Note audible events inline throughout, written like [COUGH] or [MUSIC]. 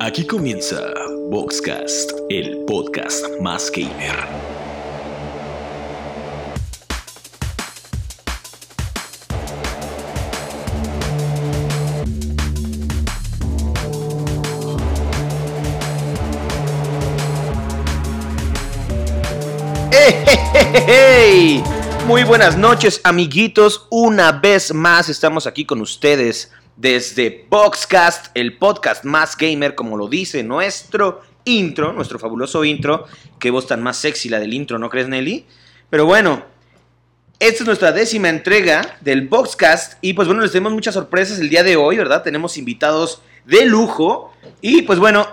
Aquí comienza Boxcast, el podcast más gamer. ¡Hey! Muy buenas noches, amiguitos. Una vez más estamos aquí con ustedes desde Boxcast, el podcast más gamer, como lo dice nuestro intro, nuestro fabuloso intro. Qué voz tan más sexy la del intro, ¿no crees, Nelly? Pero bueno, esta es nuestra décima entrega del Boxcast. Y pues bueno, les tenemos muchas sorpresas el día de hoy, ¿verdad? Tenemos invitados de lujo. Y pues bueno,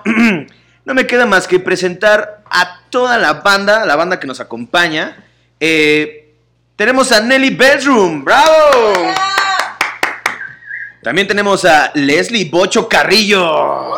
[CLEARS THROAT] no me queda más que presentar a toda la banda, la banda que nos acompaña. Eh, tenemos a Nelly Bedroom, ¡bravo! También tenemos a Leslie Bocho Carrillo.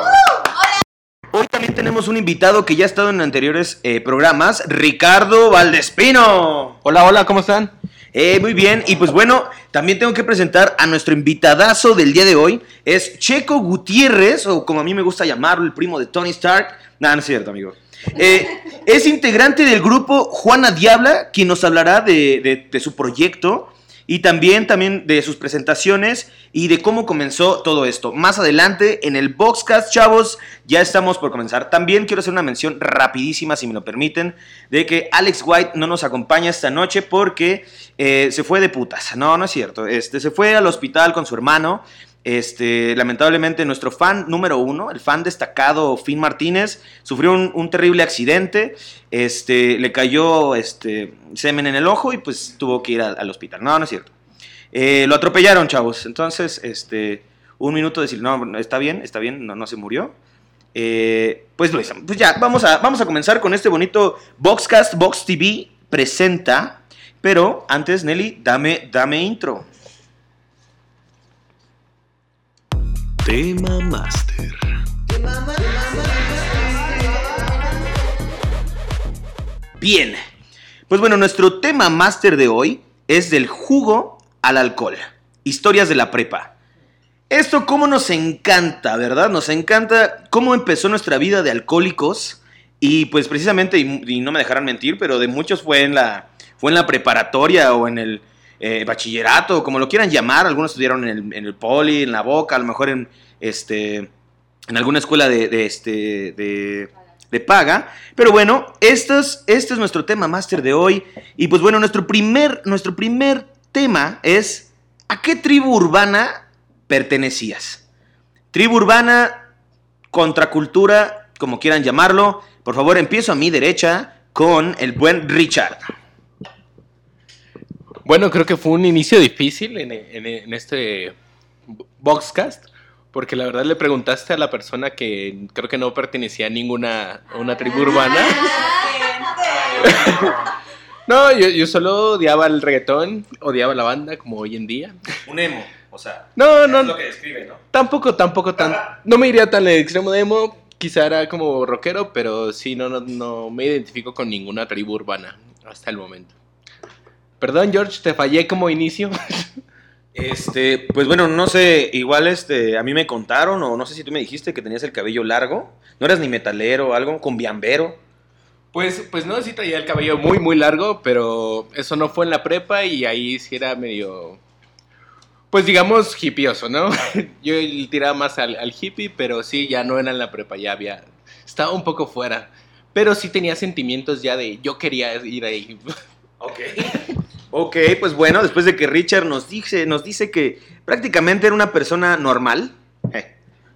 Hoy también tenemos un invitado que ya ha estado en anteriores eh, programas, Ricardo Valdespino. Hola, hola, ¿cómo están? Eh, muy bien, y pues bueno, también tengo que presentar a nuestro invitadazo del día de hoy. Es Checo Gutiérrez, o como a mí me gusta llamarlo, el primo de Tony Stark. Nada, no es cierto, amigo. Eh, es integrante del grupo Juana Diabla, quien nos hablará de, de- de su proyecto y también, también de sus presentaciones y de cómo comenzó todo esto. Más adelante en el Boxcast, chavos, ya estamos por comenzar. También quiero hacer una mención rapidísima, si me lo permiten, de que Alex White no nos acompaña esta noche porque eh, se fue de putas. No, no es cierto. Este, se fue al hospital con su hermano. Este, lamentablemente nuestro fan número uno, el fan destacado Finn Martínez, sufrió un, terrible accidente, este, le cayó este, semen en el ojo y pues tuvo que ir al, al hospital. No, no es cierto. Eh, lo atropellaron, chavos. Entonces, este, un minuto de decir, no, está bien, está bien, no, se murió. Eh, pues lo hicimos. Pues ya, vamos a, vamos a comenzar con este bonito Boxcast, Box TV presenta. Pero antes, Nelly, dame, dame intro. Tema Master. Bien. Pues bueno, nuestro tema máster de hoy es del jugo al alcohol. Historias de la prepa. Esto cómo nos encanta, ¿verdad? Nos encanta cómo empezó nuestra vida de alcohólicos. Y pues precisamente, y, y no me dejarán mentir, pero de muchos fue en la, fue en la preparatoria o en el eh, bachillerato, como lo quieran llamar. Algunos estudiaron en el, poli, en la boca, a lo mejor en, este, en alguna escuela de, de, este, de, paga. Pero bueno, esto es, este es nuestro tema máster de hoy. Y pues bueno, nuestro primer, nuestro primer tema es ¿a qué tribu urbana pertenecías? Tribu urbana, contracultura, como quieran llamarlo. Por favor, empiezo a mi derecha con el buen Richard. Bueno, creo que fue un inicio difícil en, en- en este Boxcast, porque la verdad le preguntaste a la persona que creo que no pertenecía a ninguna a una tribu urbana. [LAUGHS] No, yo, yo solo odiaba el reggaetón, odiaba la banda, como hoy en día. Un emo, o sea. No, no, que describe, ¿no? tampoco, tampoco tan... No me iría tan al extremo de emo, quizá era como rockero, pero sí, no, no, no me identifico con ninguna tribu urbana hasta el momento. Perdón, George, te fallé como inicio. Este, pues bueno, no sé, igual este, a mí me contaron, o no sé si tú me dijiste que tenías el cabello largo. No eras ni metalero o algo, con biambero. Pues, pues no, sí traía el cabello muy, muy largo, pero eso no fue en la prepa y ahí sí era medio, pues digamos, hippioso, ¿no? [LAUGHS] Yo tiraba más al, al hippie, pero sí, ya no era en la prepa, ya había, estaba un poco fuera. Pero sí tenía sentimientos ya de, yo quería ir ahí. [LAUGHS] Ok. Ok, pues bueno, después de que Richard nos dice, nos dice que prácticamente era una persona normal. eh,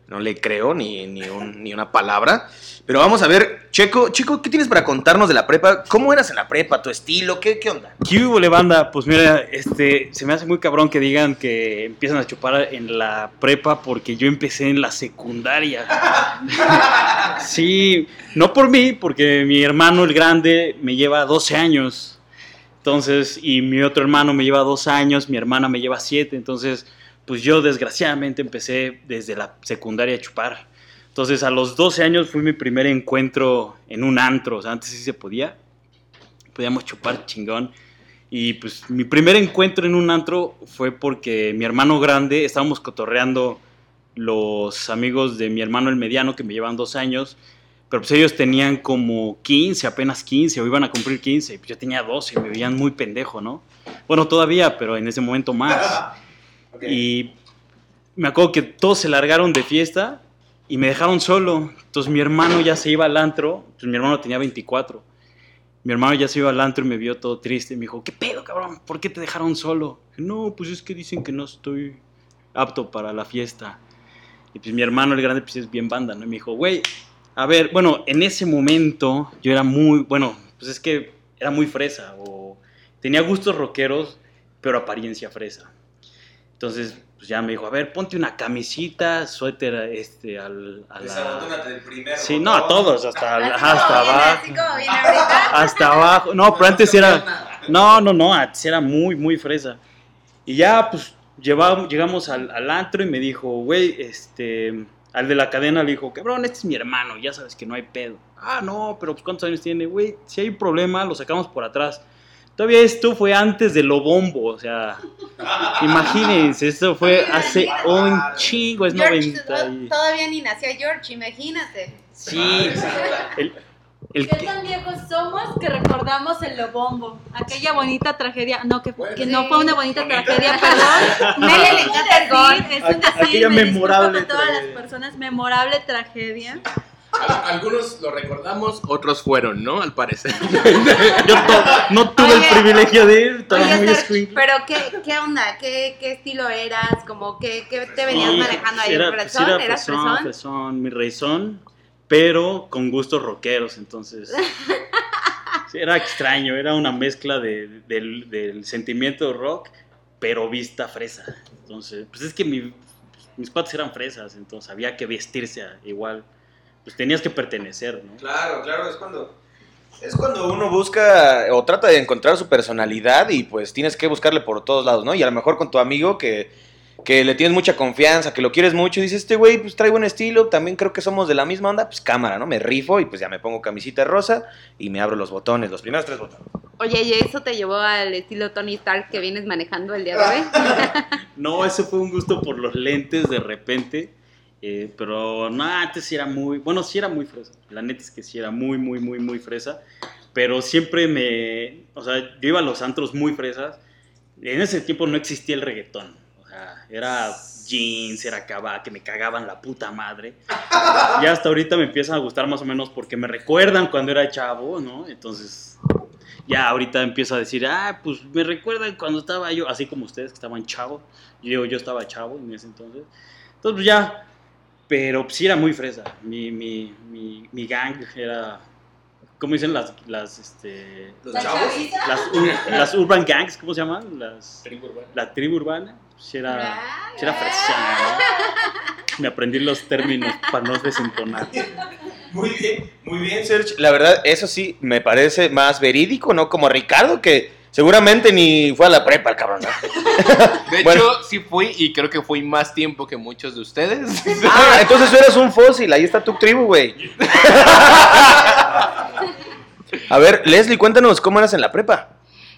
no le creo ni, ni, un- ni una palabra. Pero vamos a ver, Checo, Checo, ¿qué tienes para contarnos de la prepa? ¿Cómo eras en la prepa? ¿Tu estilo? ¿Qué, qué onda? ¿Qué hubo, le banda? Pues mira, este, se me hace muy cabrón que digan que empiezan a chupar en la prepa porque yo empecé en la secundaria. [LAUGHS] Sí, no por mí, porque mi hermano el grande me lleva 12 años. Entonces, y mi otro hermano me lleva dos años, mi hermana me lleva siete. Entonces, pues yo desgraciadamente empecé desde la secundaria a chupar. Entonces, a los 12 años fue mi primer encuentro en un antro. O sea, antes sí se podía. Podíamos chupar chingón. Y pues mi primer encuentro en un antro fue porque mi hermano grande estábamos cotorreando los amigos de mi hermano el mediano, que me llevan dos años, pero pues ellos tenían como 15, apenas 15, o iban a cumplir 15, y pues yo tenía 12, y me veían muy pendejo, ¿no? Bueno, todavía, pero en ese momento más. [LAUGHS] Y me acuerdo que todos se largaron de fiesta y me dejaron solo. Entonces mi hermano ya se iba al antro, pues mi hermano tenía 24. Mi hermano ya se iba al antro y me vio todo triste. Me dijo, ¿qué pedo, cabrón? ¿Por qué te dejaron solo? Dije, no, pues es que dicen que no estoy apto para la fiesta. Y pues mi hermano, el grande, pues es bien banda, ¿no? Y me dijo, güey, a ver, bueno, en ese momento yo era muy, bueno, pues es que era muy fresa o tenía gustos rockeros, pero apariencia fresa. Entonces, pues ya me dijo, a ver, ponte una camisita, suéter este, al, a la... Sí, no, a todos, hasta, Así hasta como viene, abajo. Así como viene ahorita. [LAUGHS] Hasta abajo. No, pero antes era... No, no, no, antes era muy, muy fresa. Y ya, pues, llevamos, llegamos al, al antro y me dijo, güey, este... Al de la cadena le dijo, cabrón, este es mi hermano, ya sabes que no hay pedo. Ah, no, pero pues, ¿cuántos años tiene? Güey, si hay problema, lo sacamos por atrás. Todavía esto fue antes de lo bombo, o sea, [LAUGHS] imagínense, esto fue hace un chingo, es George, 90 y... Todavía ni nació George, imagínate. Sí, el, el ¿Qué que- tan viejos somos que recordamos el Lobombo? Aquella bonita tragedia. No, que, que Sí. no fue una bonita tragedia, perdón. Mele le encanta el gol. Sí, es un decir, Aquella me memorable con todas tragedia. las personas. Memorable tragedia. Al- Algunos lo recordamos, otros fueron, ¿no? Al parecer. [LAUGHS] yo to- no tuve Oye, el privilegio de ir, estaba muy escuincle. pero ¿qué, qué onda? ¿Qué, ¿Qué estilo eras? Como ¿qué, qué te venías Sí, manejando ahí? era, ¿El pues, fresón? era ¿Eras fresón, fresón? fresón, mi reizón, pero con gustos rockeros, entonces... [LAUGHS] era extraño, era una mezcla de- del, del sentimiento rock, pero vista fresa. Entonces, pues es que mi- mis patas eran fresas, entonces había que vestirse igual. Pues tenías que pertenecer, ¿no? Claro, claro, es cuando. Es cuando uno busca o trata de encontrar su personalidad y pues tienes que buscarle por todos lados, ¿no? Y a lo mejor con tu amigo que, que le tienes mucha confianza, que lo quieres mucho y dices, este güey pues trae buen estilo, también creo que somos de la misma onda, pues cámara, ¿no? Me rifo y pues ya me pongo camisita rosa y me abro los botones, los primeros tres botones. Oye, ¿y eso te llevó al estilo Tony Stark que vienes manejando el día de hoy? [LAUGHS] No, ese fue un gusto por los lentes de repente. eh, pero no, antes sí era muy. Bueno, sí era muy fresa. La neta es que sí era muy, muy, muy, muy fresa. Pero siempre me. O sea, yo iba a los antros muy fresas. En ese tiempo no existía el reggaetón. Era jeans, era cava, que me cagaban la puta madre. Y hasta ahorita me empiezan a gustar más o menos porque me recuerdan cuando era chavo, ¿no? Entonces, ya ahorita empiezo a decir, ah, pues me recuerdan cuando estaba yo, así como ustedes que estaban chavos. Yo digo, yo estaba chavo en ese entonces. Entonces, pues ya. Pero pues, sí era muy fresa. Mi, mi, mi, mi gang era. ¿Cómo dicen las. las este, ¿Los las, ur- las urban gangs, ¿cómo se llaman? Las, la tribu urbana. Sí era, ¿no? Me aprendí los términos para no desentonar. Muy bien, muy bien, Serge. La verdad, eso sí me parece más verídico, ¿no? Como Ricardo, que seguramente ni fue a la prepa, el cabrón. ¿no? [LAUGHS] De Bueno. hecho, sí fui y creo que fui más tiempo que muchos de ustedes. Ah, [LAUGHS] entonces tú eres un fósil, ahí está tu tribu, güey. [LAUGHS] A ver, Leslie, cuéntanos, ¿cómo eras en la prepa?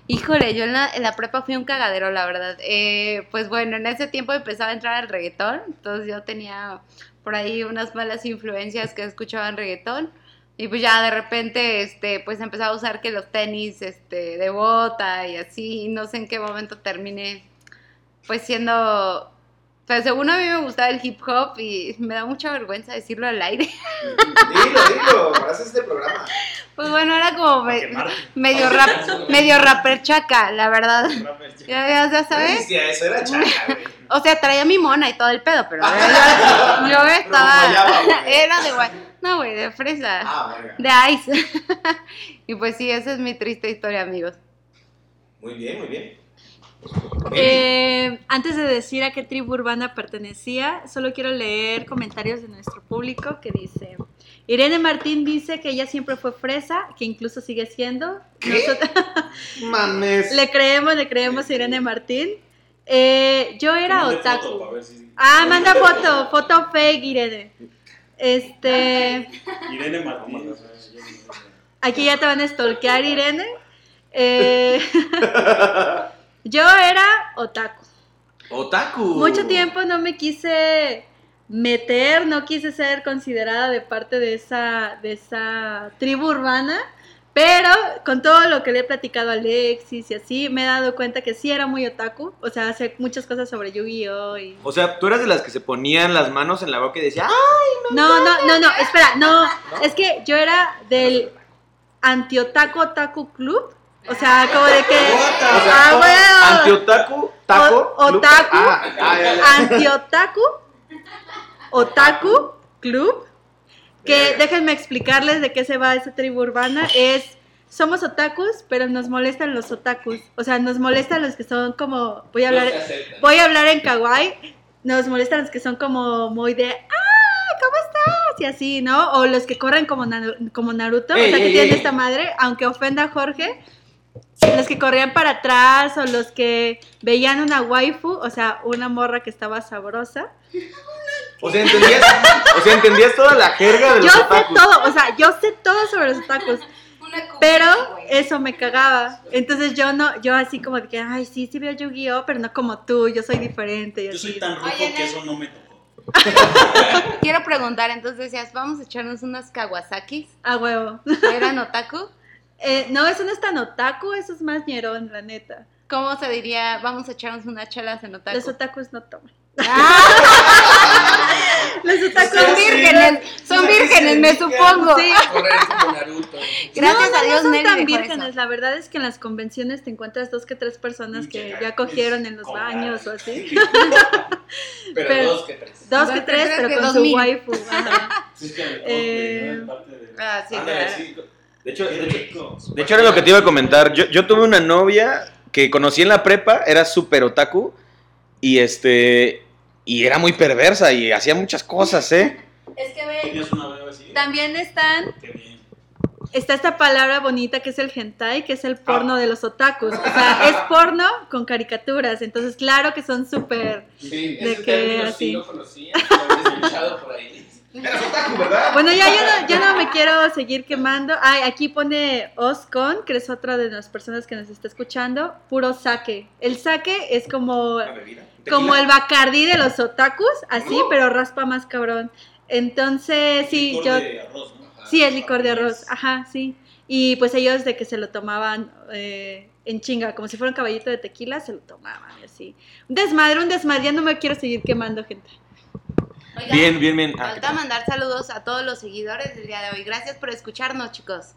Híjole, yo en la, en la prepa fui un cagadero, la verdad. Eh, pues bueno, en ese tiempo empezaba a entrar al reggaetón, entonces yo tenía por ahí unas malas influencias que escuchaban reggaetón. Y pues ya de repente, este, pues empezaba a usar que los tenis, este, de bota y así, y no sé en qué momento terminé, pues siendo, pues según a mí me gustaba el hip hop y me da mucha vergüenza decirlo al aire. Dilo, dilo, para este programa. Pues bueno, era como me- medio rap, medio rapper chaca, la verdad. Ya, ya, sabes. eso era chaca, güey. O sea, traía mi mona y todo el pedo, pero yo, yo [LAUGHS] estaba. [LAUGHS] Era de guay. No, güey, de fresa. Ah. De ice. [LAUGHS] y pues sí, esa es mi triste historia, amigos. Muy bien, muy bien. Eh, antes de decir a qué tribu urbana pertenecía, solo quiero leer comentarios de nuestro público que dice, Irene Martín dice que ella siempre fue fresa, que incluso sigue siendo. Nosotros- [LAUGHS] Mames. [LAUGHS] le creemos, le creemos a Irene Martín. Eh, yo era otaku. Ah, manda foto, foto fake, Irene. Este, Irene Martínez. aquí ya te van a stalkear, Irene. Eh, [LAUGHS] yo era otaku. Otaku. Mucho tiempo no me quise meter, no quise ser considerada de parte de esa, de esa tribu urbana, pero con todo lo que le he platicado a Alexis y así, me he dado cuenta que sí era muy otaku, o sea, hace muchas cosas sobre Yu-Gi-Oh! y... O sea, tú eras de las que se ponían las manos en la boca y decía, ¡ah! No, no, no, no, espera, no, es que yo era del anti-otaku otaku club, o sea, como de que... O sea, Ah, bueno. Anti-otaku, taco. O- otaku. Ah, ah, ya, ya. Anti-otaku, otaku club, que déjenme explicarles de qué se va esa tribu urbana, es... Somos otakus, pero nos molestan los otakus. O sea, nos molestan los que son como. Voy a hablar, voy a hablar en kawaii. Nos molestan los que son como muy de. ¡Ah! ¿Cómo estás? Y así, ¿no? O los que corren como, Naru- como Naruto. Ey, o sea, que ey, tienen ey. esta madre, aunque ofenda a Jorge. Los que corrían para atrás o los que veían una waifu, o sea, una morra que estaba sabrosa. O sea, ¿entendías, o sea, ¿entendías toda la jerga de Yo los sé otakus? todo, o sea, yo sé todo sobre los otakus. Pero eso me cagaba. Entonces yo no, yo así como de que, ay, sí, sí veo Yu-Gi-Oh, pero no como tú, yo soy diferente. Y Yo así. soy tan rojo Oye, que eso no me tocó. [LAUGHS] Quiero preguntar, entonces decías, vamos a echarnos unas Kawasakis. A huevo. ¿Eran otaku? [LAUGHS] Eh, no, eso no es tan otaku, eso es más ñerón, la neta. ¿Cómo se diría, vamos a echarnos unas chelas en otaku? Los otakus no toman. ¡Ah! Los otakus son vírgenes, son vírgenes, me supongo. Sí. Gracias no, no, a Dios no son tan vírgenes. La verdad es que en las convenciones te encuentras dos que tres personas que ya cogieron en los baños o así. [LAUGHS] Pero, Pero- dos que tres. Dos que que tres, pero que con su waifu. ajá. Eh, Ah, sí, Ándale, claro. De hecho, de hecho, de hecho era lo que te iba a comentar. Yo, yo tuve una novia que conocí en la prepa, era súper otaku y este y era muy perversa y hacía muchas cosas, ¿eh? Es que ve, también están está esta palabra bonita que es el hentai, que es el porno de los otakus. O sea, es porno con caricaturas. Entonces, claro que son súper. Sí, De ese que término así. sí lo conocía, lo había escuchado por ahí. Otaku, ¿verdad? Bueno, ya yo no, yo no me quiero seguir quemando. Ay, aquí pone Oscon, que es otra de las personas que nos está escuchando. Puro sake. El sake es como, como el bacardí de los otakus, así, pero raspa más cabrón. Entonces, sí, Licor yo. de arroz, ¿no? Sí, es licor de arroz, ajá, sí. Y pues ellos de que se lo tomaban eh, en chinga, como si fuera un caballito de tequila, se lo tomaban y así. Un desmadre, un desmadre, ya no me quiero seguir quemando gente. Oigan, Bien, bien, bien. Ah, Falta mandar saludos a todos los seguidores del día de hoy. Gracias por escucharnos, chicos.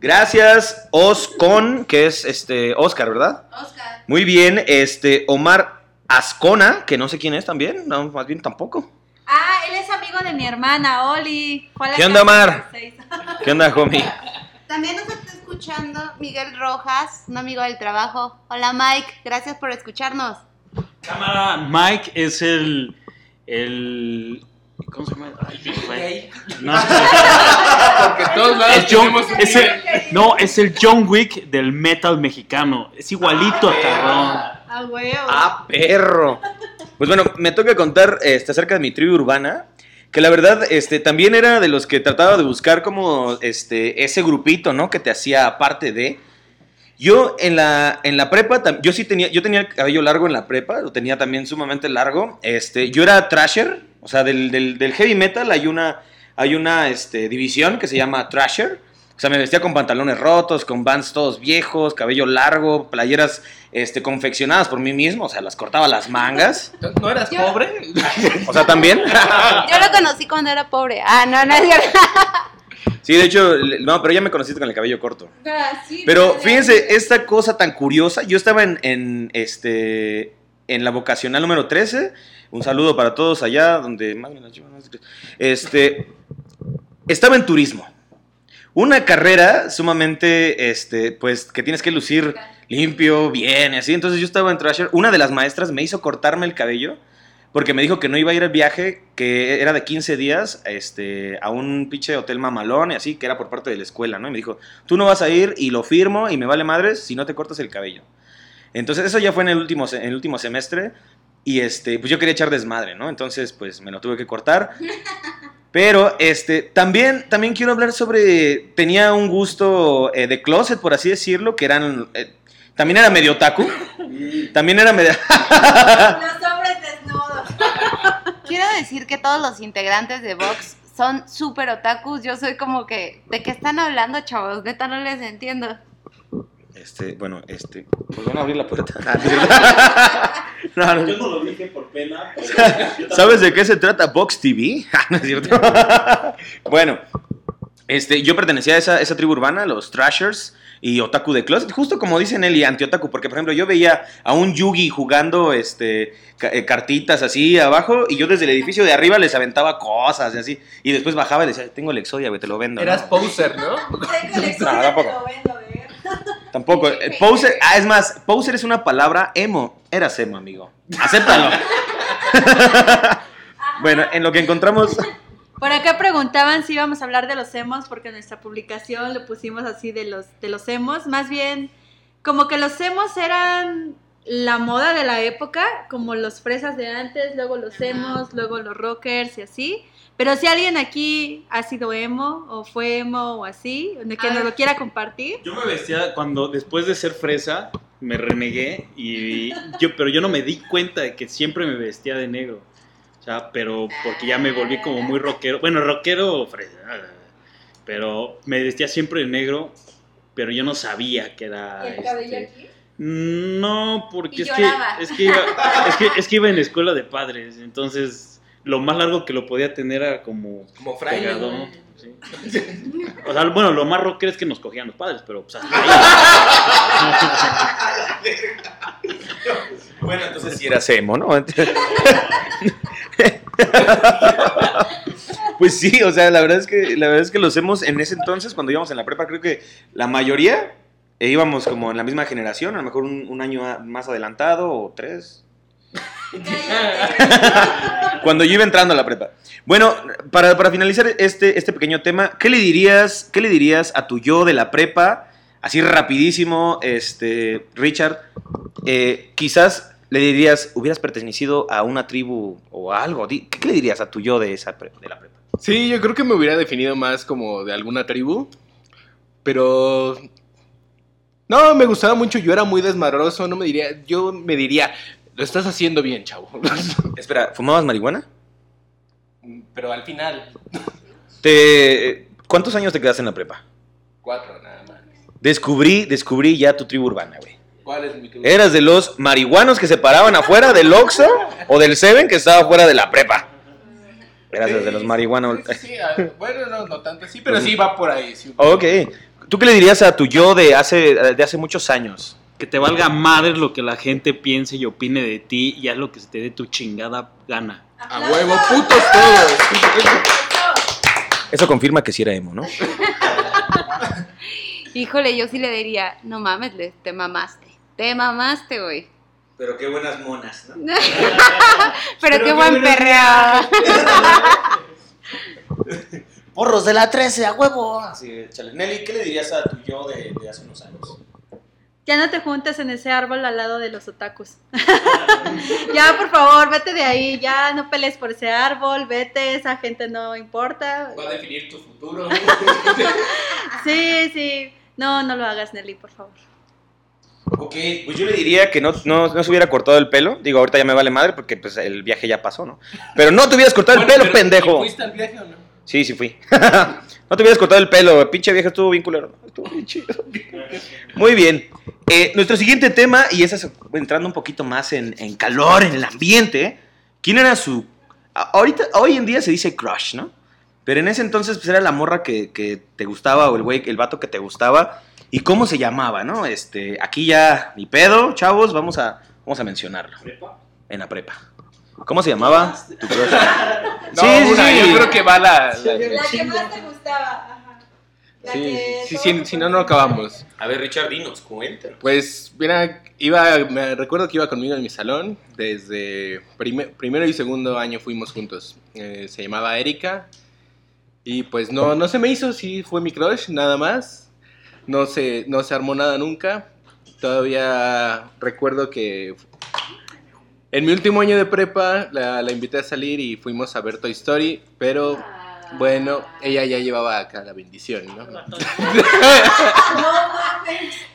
Gracias, Oscon, que es este Oscar, ¿verdad? Oscar. Muy bien, este Omar Ascona, que no sé quién es también, no, más bien tampoco. Ah, él es amigo de mi hermana, Oli. ¿Qué onda, Omar? ¿Qué onda, homie? También nos está escuchando Miguel Rojas, un amigo del trabajo. Hola Mike, gracias por escucharnos. Cámara, Mike es el. El ¿Cómo se llama? Ay. No, [LAUGHS] Porque todos lados es John, es el, no, es el John Wick del metal mexicano. Es igualito a cabrón. Ah, huevo. ¡Ah, perro! Pues bueno, me toca contar este, acerca de mi tribu urbana, que la verdad este, también era de los que trataba de buscar como este, ese grupito, ¿no? Que te hacía parte de... Yo en la, en la prepa, yo sí tenía, yo tenía el cabello largo en la prepa, lo tenía también sumamente largo. Este, yo era trasher, o sea, del, del- del heavy metal hay una, hay una este, división que se llama trasher. O sea, me vestía con pantalones rotos, con bands todos viejos, cabello largo, playeras este, confeccionadas por mí mismo, o sea, las cortaba las mangas. ¿No eras Yo- pobre? O sea, también. [LAUGHS] Yo lo conocí cuando era pobre. Ah, no, no es. Sí, de hecho, no, pero ya me conociste con el cabello corto. Ah, sí, Pero fíjense, esta cosa tan curiosa, yo estaba en, en, este, en la vocacional número 13, un saludo para todos allá, donde más me este, estaba en turismo. Una carrera sumamente, este, pues, que tienes que lucir limpio, bien, y así. Entonces yo estaba en Trasher, una de las maestras me hizo cortarme el cabello, porque me dijo que no iba a ir al viaje, que era de 15 días, este, a un pinche hotel mamalón y así, que era por parte de la escuela, ¿no? Y me dijo, tú no vas a ir y lo firmo y me vale madres si no te cortas el cabello. Entonces eso ya fue en el último, en el último semestre y este, pues yo quería echar desmadre, ¿no? Entonces pues me lo tuve que cortar. [LAUGHS] Pero este, también, también quiero hablar sobre, tenía un gusto eh, de closet, por así decirlo, que eran, eh, también era medio otaku. [LAUGHS] También era medio... Quiero decir que todos los integrantes de Vox son súper otakus. Yo soy como que, ¿de qué están hablando, chavos? Neta, no les entiendo. Este, bueno, este. Pues van a abrir la puerta. [LAUGHS] No. No, Yo no lo dije por pena. pero [LAUGHS] ¿Sabes de qué se trata Vox TV? [LAUGHS] Ah, no es cierto. bueno, este, yo pertenecía a esa, esa tribu urbana, los Trashers y Otaku de Closet, justo como dicen él y anti-otaku, porque por ejemplo yo veía a un Yugi jugando este, eh, cartitas así abajo y yo desde el edificio de arriba les aventaba cosas y así, y después bajaba y decía, tengo el Exodia, güey, te lo vendo. ¿no? Eras poser, ¿no? [LAUGHS] No, tampoco. Tampoco. [LAUGHS] eh, Poser, ah, es más, poser es una palabra emo. Eras emo, amigo. Acéptalo. [LAUGHS] bueno, en lo que encontramos. Por acá preguntaban si íbamos a hablar de los emos, porque en nuestra publicación lo pusimos así de los, de los emos. Más bien, como que los emos eran la moda de la época, como los fresas de antes, luego los emos, luego los rockers y así. Pero si alguien aquí ha sido emo, o fue emo, o así, que nos lo quiera compartir. Yo me vestía cuando después de ser fresa me renegué y yo pero yo no me di cuenta de que siempre me vestía de negro. Sea, pero porque ya me volví como muy rockero. Bueno, rockero fresa. Pero me vestía siempre de negro, pero yo no sabía que era este, aquí? No, porque Y es que, es, que iba, es, que, es que iba en escuela de padres, entonces lo más largo que lo podía tener era como Como fraile. pegado. ¿no? sí. O sea, bueno, lo más rockero es que nos cogían los padres, pero pues hasta ahí. [LAUGHS] Bueno, entonces sí eras emo, ¿no? [LAUGHS] [LAUGHS] pues sí, o sea, la verdad es que la verdad es que los emos en ese entonces, cuando íbamos en la prepa, creo que la mayoría eh, íbamos como en la misma generación, a lo mejor un, año más adelantado o tres. [LAUGHS] Cuando yo iba entrando a la prepa. Bueno, para, para finalizar este, este pequeño tema, ¿qué le dirías, qué le dirías a tu yo de la prepa? Así rapidísimo, este, Richard, eh, quizás le dirías, hubieras pertenecido a una tribu o a algo. ¿Qué le dirías a tu yo de, esa pre- de la prepa? Sí, yo creo que me hubiera definido más como de alguna tribu. Pero. No, me gustaba mucho. Yo era muy desmadroso. No me diría. Yo me diría. Lo estás haciendo bien, chavo. [LAUGHS] Espera, ¿fumabas marihuana? Pero al final. Te, ¿Cuántos años te quedaste en la prepa? Cuatro nada más. Descubrí, descubrí ya tu tribu urbana, güey. ¿Cuál es mi tribu? ¿Eras de los marihuanos que se paraban afuera del Oxxo o del Seven que estaba fuera de la prepa? Eras de los marihuanos. Sí, sí, sí, ah, bueno, no, no tanto así, pero sí va por ahí. sí. Ok. ¿Tú qué le dirías a tu yo de hace, de hace muchos años? Que te valga madre lo que la gente piense y opine de ti y haz lo que se te dé tu chingada gana. A huevo, putos todos. Eso confirma que sí era emo, ¿no? [LAUGHS] Híjole, yo sí le diría, no mames, le- te mamaste. Te mamaste, güey. Pero qué buenas monas, ¿no? [LAUGHS] Pero, qué buen perreo. [LAUGHS] Porros de la 13, a huevo. Así, chale. Nelly, ¿qué le dirías a tu yo de, de hace unos años? Ya no te juntes en ese árbol al lado de los otakus. [LAUGHS] ya, por favor, vete de ahí. Ya no pelees por ese árbol. Vete, esa gente no importa. Va a definir tu futuro. Sí, sí. No, no lo hagas, Nelly, por favor. Ok, pues yo le diría que no, no, no se hubiera cortado el pelo. Digo, ahorita ya me vale madre porque pues el viaje ya pasó, ¿no? Pero no te hubieras cortado el pelo, pero, ¿y pendejo. ¿Fuiste al viaje o no? Sí, sí fui. [LAUGHS] no te hubieras cortado el pelo, pinche vieja, estuvo bien culero. Estuvo bien chido. Muy bien. Eh, nuestro siguiente tema, y esa es entrando un poquito más en, en calor, en el ambiente. ¿Quién era su. Ahorita, hoy en día se dice crush, ¿no? Pero en ese entonces pues, era la morra que, que te gustaba o el güey, el vato que te gustaba. ¿Y cómo se llamaba, no? Este, aquí ya, ni pedo, chavos, vamos a, vamos a mencionarlo. En la prepa. ¿Cómo se llamaba? Tu [LAUGHS] crush? No, Sí, sí, una, sí. yo creo que va la... la- La que más te gustaba. Ajá. La sí, que sí, sí, si no, no acabamos. A ver, Richard, dinos, cuéntanos. Pues, mira, iba, me recuerdo que iba conmigo en mi salón, desde prime- primero y segundo año fuimos juntos. Eh, se llamaba Erika, y pues no, no se me hizo, sí fue mi crush, nada más. No se, no se armó nada nunca. Todavía recuerdo que en mi último año de prepa la, la invité a salir y fuimos a ver Toy Story, pero bueno, ella ya llevaba acá la bendición, ¿no? [LAUGHS] No mames,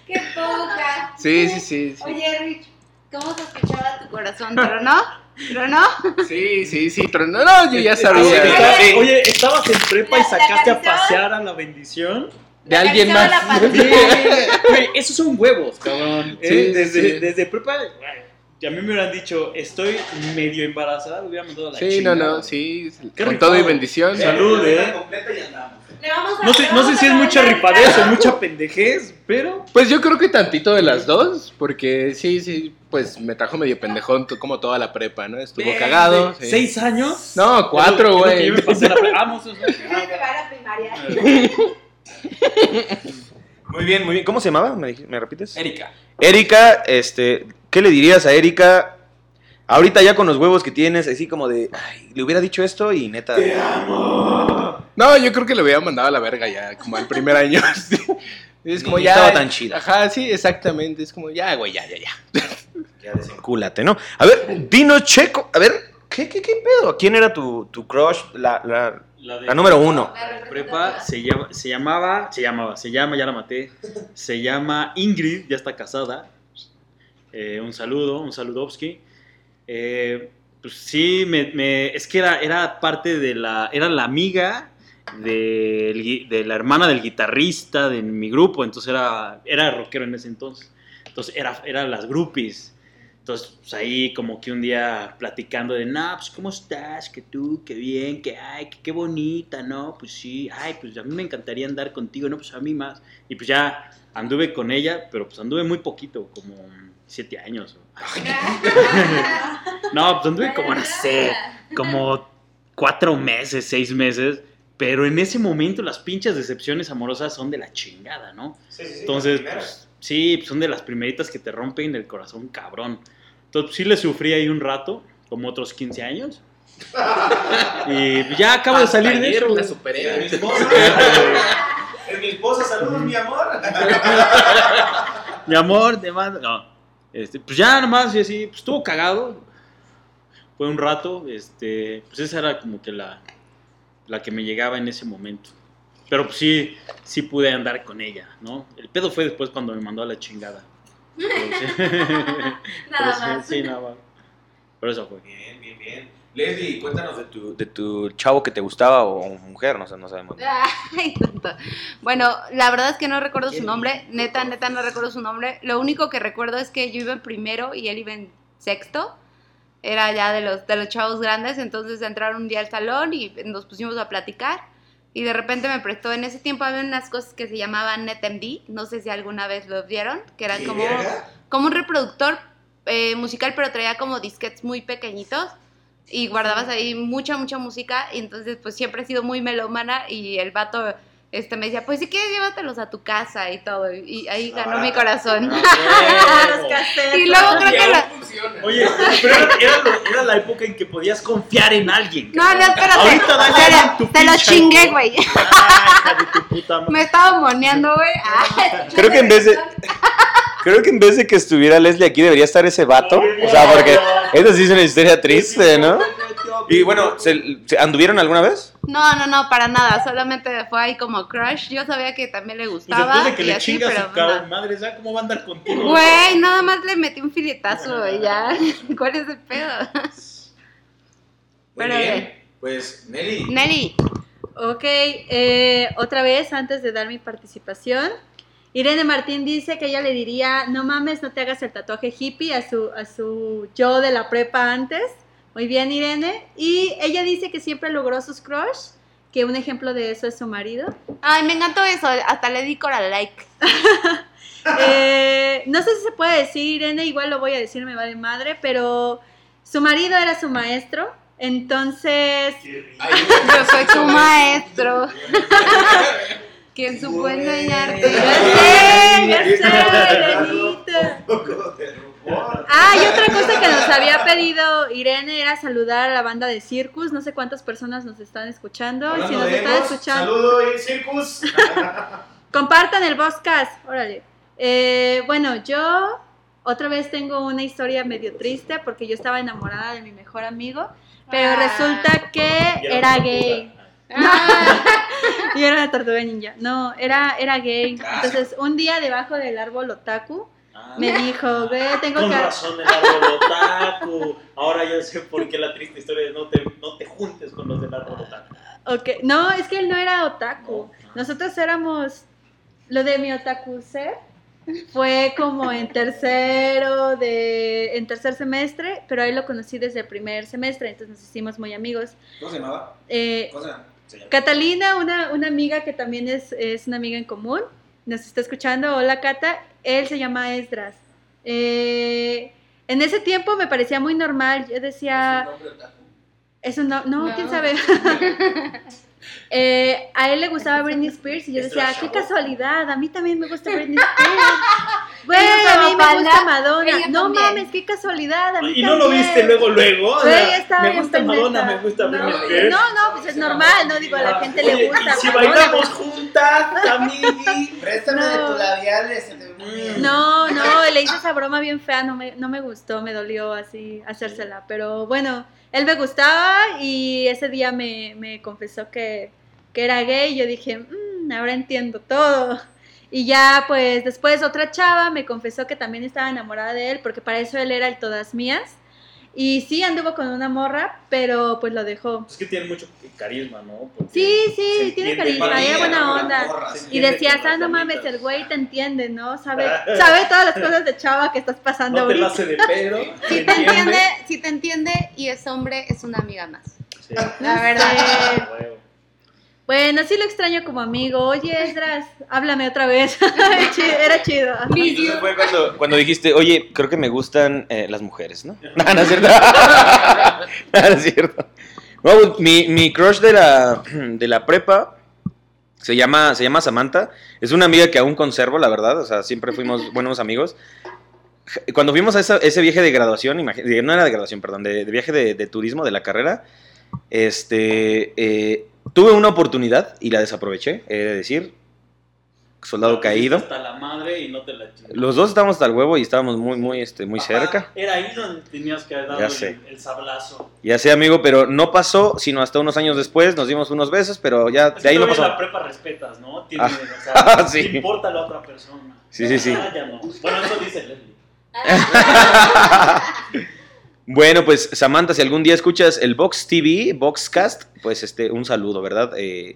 qué poca. Sí, sí, sí. sí. Oye, Rich, ¿cómo sospechaba tu corazón? Pero no. Pero no. Sí, sí, sí, pero no, no, yo ya sabía. Oye, estabas en prepa y sacaste a pasear a la bendición. De alguien más. [LAUGHS] Sí, güey, esos son huevos, cabrón. Sí, Eh, desde, sí. desde prepa, güey, a mí me hubieran dicho, estoy medio embarazada, me hubieran mandado a la Sí, no, chingada. no, sí. Qué Con todo y bendición. Salud, eh. Le vamos a- No sé, le no sé a si es mucha rifadez o mucha pendejez, pero Pues yo creo que tantito de las dos, porque sí, sí, pues me trajo medio pendejón como toda la prepa, ¿no? Estuvo cagado. sí. ¿Seis años? No, cuatro, güey. pre- Vamos, a la primaria. [LAUGHS] Muy bien, muy bien. ¿Cómo se llamaba? ¿Me, repites? Erika. Erika, este, ¿qué le dirías a Erika? Ahorita ya con los huevos que tienes, así como de, ay, le hubiera dicho esto y neta. No, yo creo que le hubiera mandado a la verga ya, como al primer año. [LAUGHS] Sí. Es como Ni ya. estaba tan chida. Ajá, sí, exactamente. Es como ya, güey, ya, ya, ya. [LAUGHS] Ya desencúlate, ¿no? A ver, dinos Checo, a ver, ¿qué, qué, qué pedo? ¿Quién era tu, tu crush? La, la, La, de- la número uno. La de prepa se, llama, se llamaba, se llamaba, se llama, ya la maté. Se llama Ingrid, ya está casada. Eh, un saludo, un saludowski. Eh, pues sí, me, me- es que era, era parte de la, era la amiga de la hermana del guitarrista de mi grupo, entonces era, era rockero en ese entonces. Entonces era, eran las groupies. Entonces, pues ahí como que un día platicando de, no, pues ¿cómo estás? Que tú, qué bien, que ay, que qué bonita, ¿no? Pues sí, ay, pues a mí me encantaría andar contigo, ¿no? Pues a mí más. Y pues ya anduve con ella, pero pues anduve muy poquito, como siete años. No, [LAUGHS] pues anduve como, no sé, como cuatro meses, seis meses. Pero en ese momento las pinches decepciones amorosas son de la chingada, ¿no? Entonces, pues, sí, pues, son de las primeritas que te rompen el corazón, cabrón. Entonces, pues, sí le sufrí ahí un rato, como otros 15 años. [LAUGHS] Y pues, ya acabo de salir de eso. la superé. [LAUGHS] Es mi esposa, saludos, mi amor. [LAUGHS] Mi amor, te mando. No. Este, pues ya nomás, y así, pues estuvo cagado. Fue un rato, este, pues esa era como que la, la que me llegaba en ese momento. Pero pues sí, sí pude andar con ella, ¿no? El pedo fue después cuando me mandó a la chingada. Pero [LAUGHS] sí. Pero Nada sí, más. Sí, nada más. Pero eso fue. Bien, bien, bien. Leslie, cuéntanos de tu, de tu chavo que te gustaba o mujer, no sé, no sabemos. Ay, tonto. Bueno, la verdad es que no recuerdo su nombre. Neta, neta, no recuerdo su nombre. Lo único que recuerdo es que yo iba en primero y él iba en sexto. Era ya de los, de los chavos grandes. Entonces entraron un día al salón y nos pusimos a platicar. Y de repente me prestó. En ese tiempo había unas cosas que se llamaban NetMD. No sé si alguna vez lo vieron. Que eran como, como un reproductor eh, musical, pero traía como disquetes muy pequeñitos y guardabas ahí mucha, mucha música. Y entonces, pues siempre he sido muy melómana. Y el vato este, me decía, pues si quieres, llévatelos a tu casa y todo. Y ahí ganó mi corazón. [LAUGHS] [LAUGHS] Y luego creo que la. Oye, pero era, era lo- era la época en que podías confiar en alguien. No, no, espérate. Ahorita dale Te, a lo- tu te lo chingué, güey. Ay, hija de tu puta madre. [LAUGHS] Me estaba moneando, güey. Ah, Creo que en vez de- Creo que en vez de que estuviera Leslie aquí debería estar ese vato. O sea, porque esa sí es una historia triste, ¿no? Y bueno, ¿se, se anduvieron alguna vez? No, no, no, para nada. Solamente fue ahí como crush. Yo sabía que también le Pues gustaba. después de que y le así, chingas pero su cara, no. madre, ¿sabes cómo va a andar contigo? Güey, nada más le metí un filetazo y ya. [LAUGHS] ¿Cuál es el pedo? [LAUGHS] Pero bien. Pues, Nelly. Nelly. Ok, eh, otra vez antes de dar mi participación. Irene Martín dice que ella le diría, no mames, no te hagas el tatuaje hippie a su, a su yo de la prepa antes. Muy bien, Irene. Y ella dice que siempre logró sus crush, que un ejemplo de eso es su marido. Ay, me encantó eso. Hasta le di cora like. [LAUGHS] Eh, no sé si se puede decir, Irene, igual lo voy a decir, me vale madre, pero su marido era su maestro. Entonces, Yo soy tu maestro. ¿Quién supo enseñarte? Ya sé, ya [LAUGHS] sé, Irenita. [LAUGHS] Ah, y otra cosa que nos había pedido Irene era saludar a la banda de Circus. No sé cuántas personas nos están escuchando. Si nos están escuchando, Saludo y circus. [LAUGHS] compartan el podcast. Órale. Eh, bueno, yo otra vez tengo una historia medio triste porque yo estaba enamorada de mi mejor amigo, pero Ah. resulta que era gay. [LAUGHS] Y era una tortuga ninja. No, era, era gay. Entonces, un día debajo del árbol otaku, Ah. me dijo, güey, tengo Con que... razón el árbol otaku. Ahora ya sé por qué la triste historia es no te, no te juntes con los del árbol otaku. Ok, no, es que él no era otaku. Nosotros éramos. Lo de mi otaku ser fue como en tercero de. en tercer semestre, pero ahí lo conocí desde el primer semestre, entonces nos hicimos muy amigos. ¿Cómo se llamaba? Eh, ¿Cómo se llama? Se llama. Catalina, una, una amiga que también es, es una amiga en común, nos está escuchando. Hola, Cata. Él se llama Esdras. Eh, en ese tiempo me parecía muy normal. Yo decía. Eso no, no, No. quién sabe. [LAUGHS] [LAUGHS] Eh, a él le gustaba Britney Spears y yo decía, Esdras qué casualidad, a mí también me gusta [LAUGHS] Britney Spears. [LAUGHS] Güey, a mí me gusta Madonna. No mames, qué casualidad, a mí Y no lo viste luego, luego. Güey, me gusta. Madonna, me gusta no, Britney Spears. no, no, pues es normal, no digo, a la gente le gusta. y si Madonna, bailamos juntas, [LAUGHS] amigui. Préstame No. de tu labial, se te ve muy bien. No, no, le hice esa broma bien fea, no me, no me gustó, me dolió así hacérsela. Pero bueno, él me gustaba y ese día me, me confesó que, que era gay yo dije, "Mm, ahora entiendo todo. Y ya pues después otra chava me confesó que también estaba enamorada de él porque para eso él era el todas mías. Y sí anduvo con una morra, pero pues lo dejó. Es que tiene mucho carisma, ¿no? Porque Sí, sí, tiene carisma, con y es las buena onda. Y decías, ah, no mames, el güey te entiende, ¿no? Sabe, sabe todas las cosas de chava que estás pasando No te la ahorita. hace de pedo. [LAUGHS] Si te entiende, te entiende y es hombre, es una amiga más. Sí. La verdad. Bueno, sí lo extraño como amigo. Oye, Esdras, háblame otra vez. [LAUGHS] Era chido. Entonces fue cuando, cuando dijiste, oye, creo que me gustan eh, las mujeres, ¿no? [LAUGHS] No, no es cierto. [LAUGHS] no, no es cierto. No, pues, mi, mi crush de la, [CLEARS THROAT] de la prepa se llama, se llama Samantha. Es una amiga que aún conservo, la verdad. O sea, siempre fuimos buenos amigos. Cuando fuimos a esa- ese viaje de graduación, no era de graduación, perdón, de, de viaje de, de turismo de la carrera, este, eh, tuve una oportunidad y la desaproveché, he de decir, soldado caído. Hasta la madre y no te la chingas. Los dos estábamos hasta el huevo y estábamos muy, muy, este, muy Papá, cerca. Era ahí donde tenías que dar Ya el, sé. el sablazo. Ya sé, amigo, pero no pasó, sino hasta unos años después nos dimos unos besos, pero ya Es de ahí no en la pasó. prepa respetas, ¿no? Tienes, Ah. o sea, [LAUGHS] Sí. te importa la otra persona. Sí, sí, sí. Ah, ya no. Bueno, eso dice Leslie. [LAUGHS] Bueno, pues Samantha, si algún día escuchas el Vox TV, Voxcast, pues este, un saludo, ¿verdad? Eh,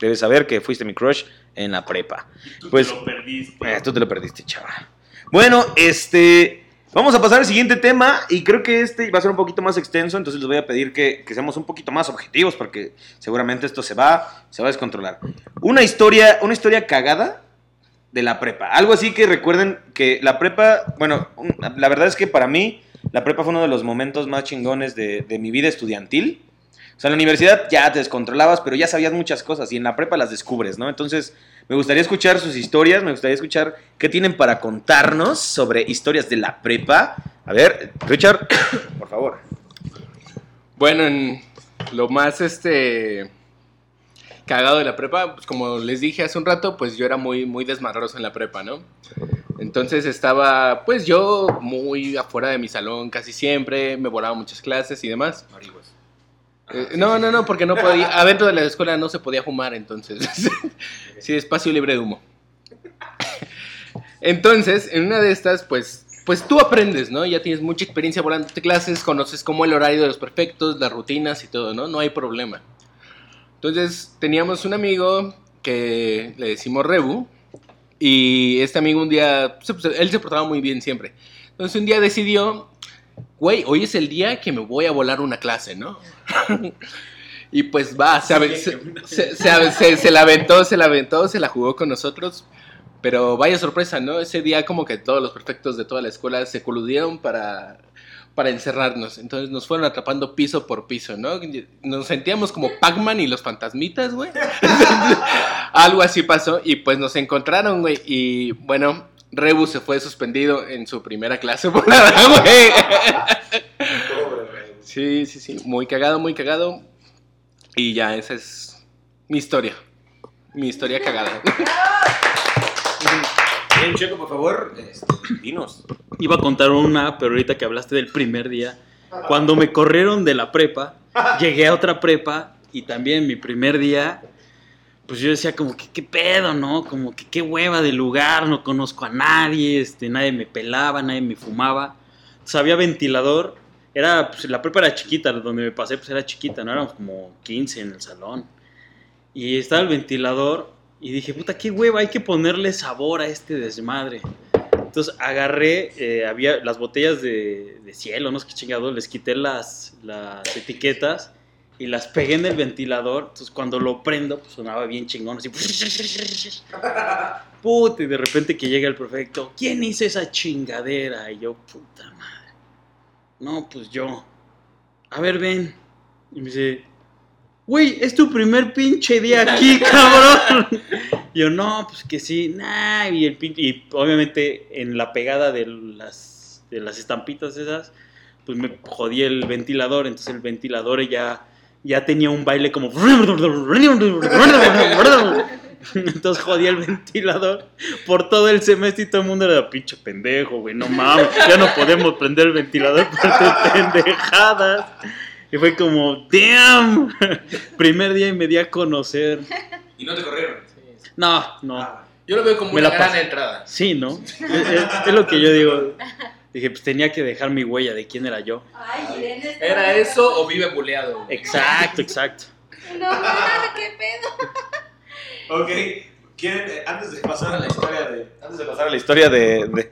debes saber que fuiste mi crush en la prepa. Tú Pues- te lo perdiste. Eh, tú te lo perdiste, chaval. Bueno, este. Vamos a pasar al siguiente tema y creo que este va a ser un poquito más extenso, entonces les voy a pedir que, que seamos un poquito más objetivos porque seguramente esto se va, se va a descontrolar. Una historia, una historia cagada de la prepa. Algo así que recuerden que la prepa, bueno, la verdad es que para mí la prepa fue uno de los momentos más chingones de, mi vida estudiantil. O sea, en la universidad ya te descontrolabas, pero ya sabías muchas cosas y en la prepa las descubres, ¿no? Entonces, me gustaría escuchar sus historias, me gustaría escuchar qué tienen para contarnos sobre historias de la prepa. A ver, Richard, [COUGHS] por favor. Bueno, en lo más este cagado de la prepa, pues como les dije hace un rato, pues yo era muy muy desmadroso en la prepa, ¿no? Entonces estaba pues yo muy afuera de mi salón casi siempre, me volaba muchas clases y demás. Eh, no, no, no, porque no podía, [LAUGHS] adentro de la escuela no se podía fumar, entonces, [LAUGHS] sí, espacio libre de humo. Entonces, en una de estas, pues, pues tú aprendes, ¿no? Ya tienes mucha experiencia volando clases, conoces cómo el horario de los perfectos, las rutinas y todo, ¿no? No hay problema. Entonces, teníamos un amigo que le decimos Rebu, y este amigo un día, pues, él se portaba muy bien siempre. Entonces, un día decidió, güey, hoy es el día que me voy a volar una clase, ¿no? [LAUGHS] y pues va, se, se, se- se la aventó, se la aventó, se la jugó con nosotros. Pero vaya sorpresa, ¿no? Ese día como que todos los perfectos de toda la escuela se coludieron para, para encerrarnos. Entonces nos fueron atrapando piso por piso, ¿no? Nos sentíamos como Pac-Man y los fantasmitas, güey. [LAUGHS] Algo así pasó y pues nos encontraron, güey. Y bueno, Rebu se fue suspendido en su primera clase [LAUGHS] volada, güey. Sí, sí, sí. Muy cagado, muy cagado. Y ya, esa es mi historia. Mi historia cagada. [LAUGHS] Bien, Checo, por favor, este, dinos. Iba a contar una, pero ahorita que hablaste del primer día, cuando me corrieron de la prepa, llegué a otra prepa y también mi primer día, pues yo decía como que qué pedo, ¿no? Como que qué hueva de lugar, no conozco a nadie, este, nadie me pelaba, nadie me fumaba. Entonces había ventilador, era, pues la prepa era chiquita, donde me pasé pues era chiquita, ¿no? Éramos como 15 en el salón. Y estaba el ventilador y dije, puta, qué hueva, hay que ponerle sabor a este desmadre. Entonces agarré, eh, había las botellas de, de cielo, no sé qué chingado, les quité las, las etiquetas y las pegué en el ventilador. Entonces cuando lo prendo, pues sonaba bien chingón, así. [LAUGHS] Puta, y de repente que llega el prefecto, ¿quién hizo esa chingadera? Y yo, puta madre. No, pues yo. A ver, ven. Y me dice, güey, es tu primer pinche día [LAUGHS] aquí, cabrón. Y yo, no, pues que sí, nah. Y, el pin- y obviamente en la pegada de las, de las estampitas esas, pues me jodí el ventilador. Entonces el ventilador ya, ya tenía un baile como. [LAUGHS] Entonces jodí el ventilador por todo el semestre y todo el mundo era pinche pendejo, güey, no mames, ya no podemos prender el ventilador por tus [LAUGHS] pendejadas. Y fue como, damn, [LAUGHS] primer día y me di a conocer. Y no te corrieron. No, no, Yo lo veo como Me una la gran pasé. entrada. sí, ¿no? Es, es- es lo que yo digo. Dije, pues tenía que dejar mi huella de quién era yo. Ay, ¿Era eso o vive buleado? Exacto, exacto. No, qué pedo. Ok, ¿quieren, eh, antes de pasar a la historia de. Antes de pasar a la historia de. de,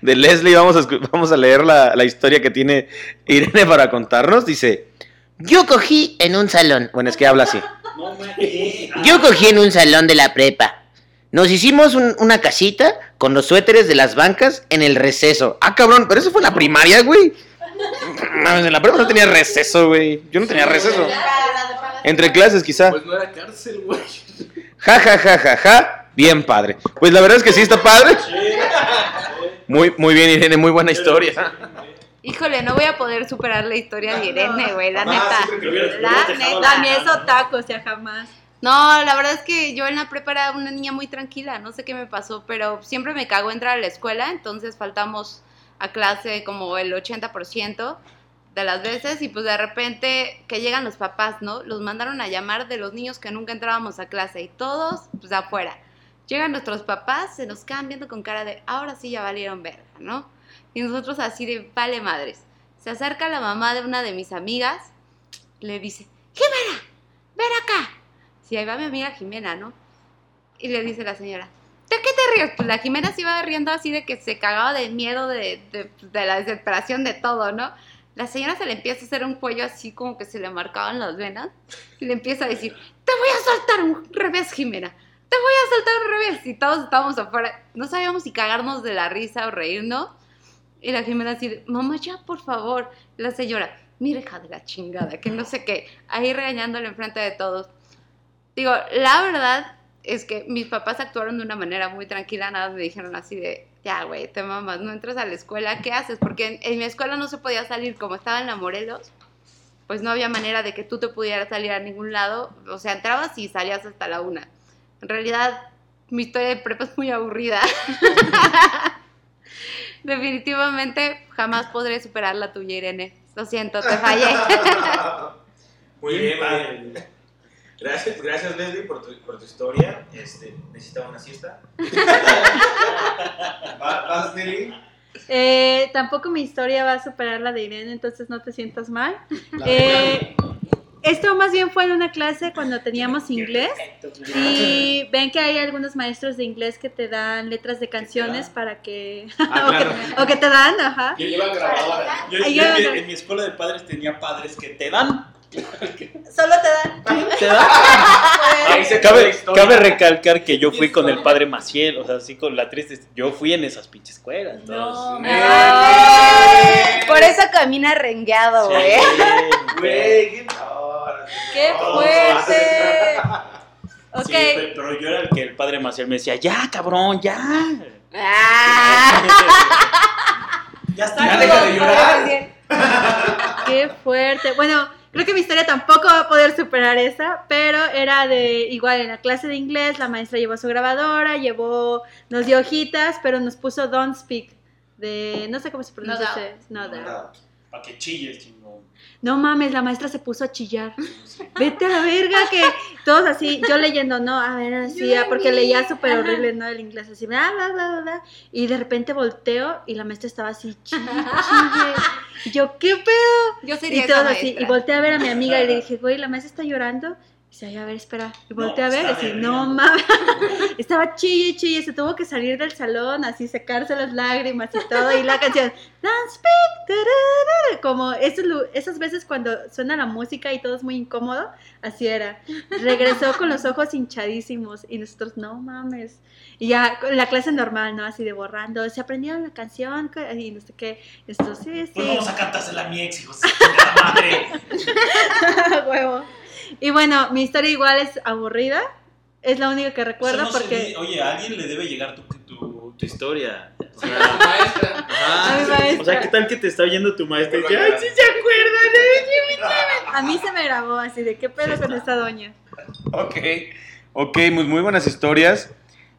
de Leslie, vamos a, vamos a leer la, la historia que tiene Irene para contarnos. Dice. Yo cogí en un salón. Bueno, es que habla así. Yo cogí en un salón de la prepa. Nos hicimos un- una casita con los suéteres de las bancas en el receso. Ah, cabrón, pero eso fue en la primaria, güey. En la prepa no tenía receso, güey. Yo no tenía receso. Entre clases, quizá. Pues no era cárcel, güey. Ja, ja, ja, ja, ja. Bien padre. Pues la verdad es que sí está padre. Muy, muy bien, Irene, muy buena historia. Híjole, no voy a poder superar la historia de Irene, güey, la Jamás, neta. La neta. es otaku, o sea, jamás. No, la verdad es que yo en la prepa era una niña muy tranquila, no sé qué me pasó, pero siempre me cago entrar a la escuela, entonces faltamos a clase como el 80% de las veces y pues de repente que llegan los papás, ¿no? Los mandaron a llamar de los niños que nunca entrábamos a clase y todos pues afuera. Llegan nuestros papás, se nos quedan viendo con cara de, ahora sí ya valieron verga, ¿no? Y nosotros así de, vale madres. Se acerca la mamá de una de mis amigas, le dice, Jimena, ven acá. Sí, ahí va mi amiga Jimena, ¿no? Y le dice la señora, ¿de qué te ríes? Pues la Jimena se iba riendo así de que se cagaba de miedo, de, de, de la desesperación, de todo, ¿no? La señora se le empieza a hacer un cuello así como que se le marcaban las venas y le empieza a decir, te voy a soltar un revés, Jimena, te voy a soltar un revés. Y todos estábamos afuera, no sabíamos si cagarnos de la risa o reírnos. Y la Jimena así, de, mamá, ya, por favor. La señora, mira, hija de la chingada, que no sé qué, ahí regañándole enfrente de todos. Digo, la verdad es que mis papás actuaron de una manera muy tranquila, nada me dijeron así de, ya, güey, te mamas, no entras a la escuela, ¿qué haces? Porque en, en mi escuela no se podía salir, como estaba en la Morelos, pues no había manera de que tú te pudieras salir a ningún lado, o sea, entrabas y salías hasta la una. En realidad, mi historia de prepa es muy aburrida. [LAUGHS] Definitivamente jamás podré superar la tuya, Irene. Lo siento, te fallé. [LAUGHS] Muy bien, padre. Gracias, gracias Leslie por tu, por tu historia. Este, necesitaba una siesta. [LAUGHS] ¿Va- ¿Vas, Nelly? Eh, tampoco mi historia va a superar la de Irene, entonces no te sientas mal. Eh, esto más bien fue en una clase cuando teníamos inglés y ven que hay algunos maestros de inglés que te dan letras de canciones para que... Ah, [LAUGHS] o, que claro. o que te dan, ajá. Yo lleva grabadora. Yo, yo yo- en, mi, en mi escuela de padres tenía padres que te dan. Solo te dan. Te dan. [LAUGHS] Ahí se acaba la Cabe, cabe recalcar que yo fui con el padre Maciel, o sea, así con la triste. Yo fui en esas pinches escuelas. No, Por eso camina rengueado, Sí, güey. Qué ahora. ¡Qué Oh, fuerte! Ok, Sí, pero, yo era el que el padre Maciel me decía, ya, cabrón, ya. Ah. [LAUGHS] Ya está. Ya deja de llorar. [LAUGHS] qué fuerte. Bueno, creo que mi historia tampoco va a poder superar esa, pero era de igual en la clase de inglés, la maestra llevó su grabadora, llevó, nos dio hojitas, pero nos puso don't speak. De, no sé cómo se pronuncia. No ese- no doubt. Para que chilles, chingón. No mames, la maestra se puso a chillar. Vete a la verga, que, todos así, yo leyendo, no, a ver, así, ah, porque leía súper horrible, ¿no? El inglés, así, bla, bla, bla, bla. Y de repente volteo y la maestra estaba así, chille, chille. Y yo, ¿qué pedo? Yo sería Y todo así. Y volteé a ver a mi amiga y le dije, güey, la maestra está llorando. Dice, "Ay, a ver, espera. Y volteé a ver y de no mames. [LAUGHS] Estaba chille, chille. Se tuvo que salir del salón, así secarse las lágrimas y todo. Y la canción, Don't speak. tararara", Como esos, lu- esas veces cuando suena la música y todo es muy incómodo, así era. Regresó con los ojos hinchadísimos. Y nosotros, no mames. Y ya, con la clase normal, ¿no? Así de borrando. Se aprendieron la canción y no sé qué. Esto sí, sí. Pues vamos a cantársela a mi ex, hijos madre. [LAUGHS] Huevo. Y bueno, mi historia igual es aburrida. Es la única que recuerdo no porque Oye, a alguien le debe llegar tu, tu, Tu historia. O sea, a tu maestra. a mi ajá. maestra, O sea, ¿qué tal que te está oyendo tu maestra y dice, ay, sí se acuerdan? a mí se me grabó así de qué pedo con esta doña. Ok, ok, muy, muy buenas historias.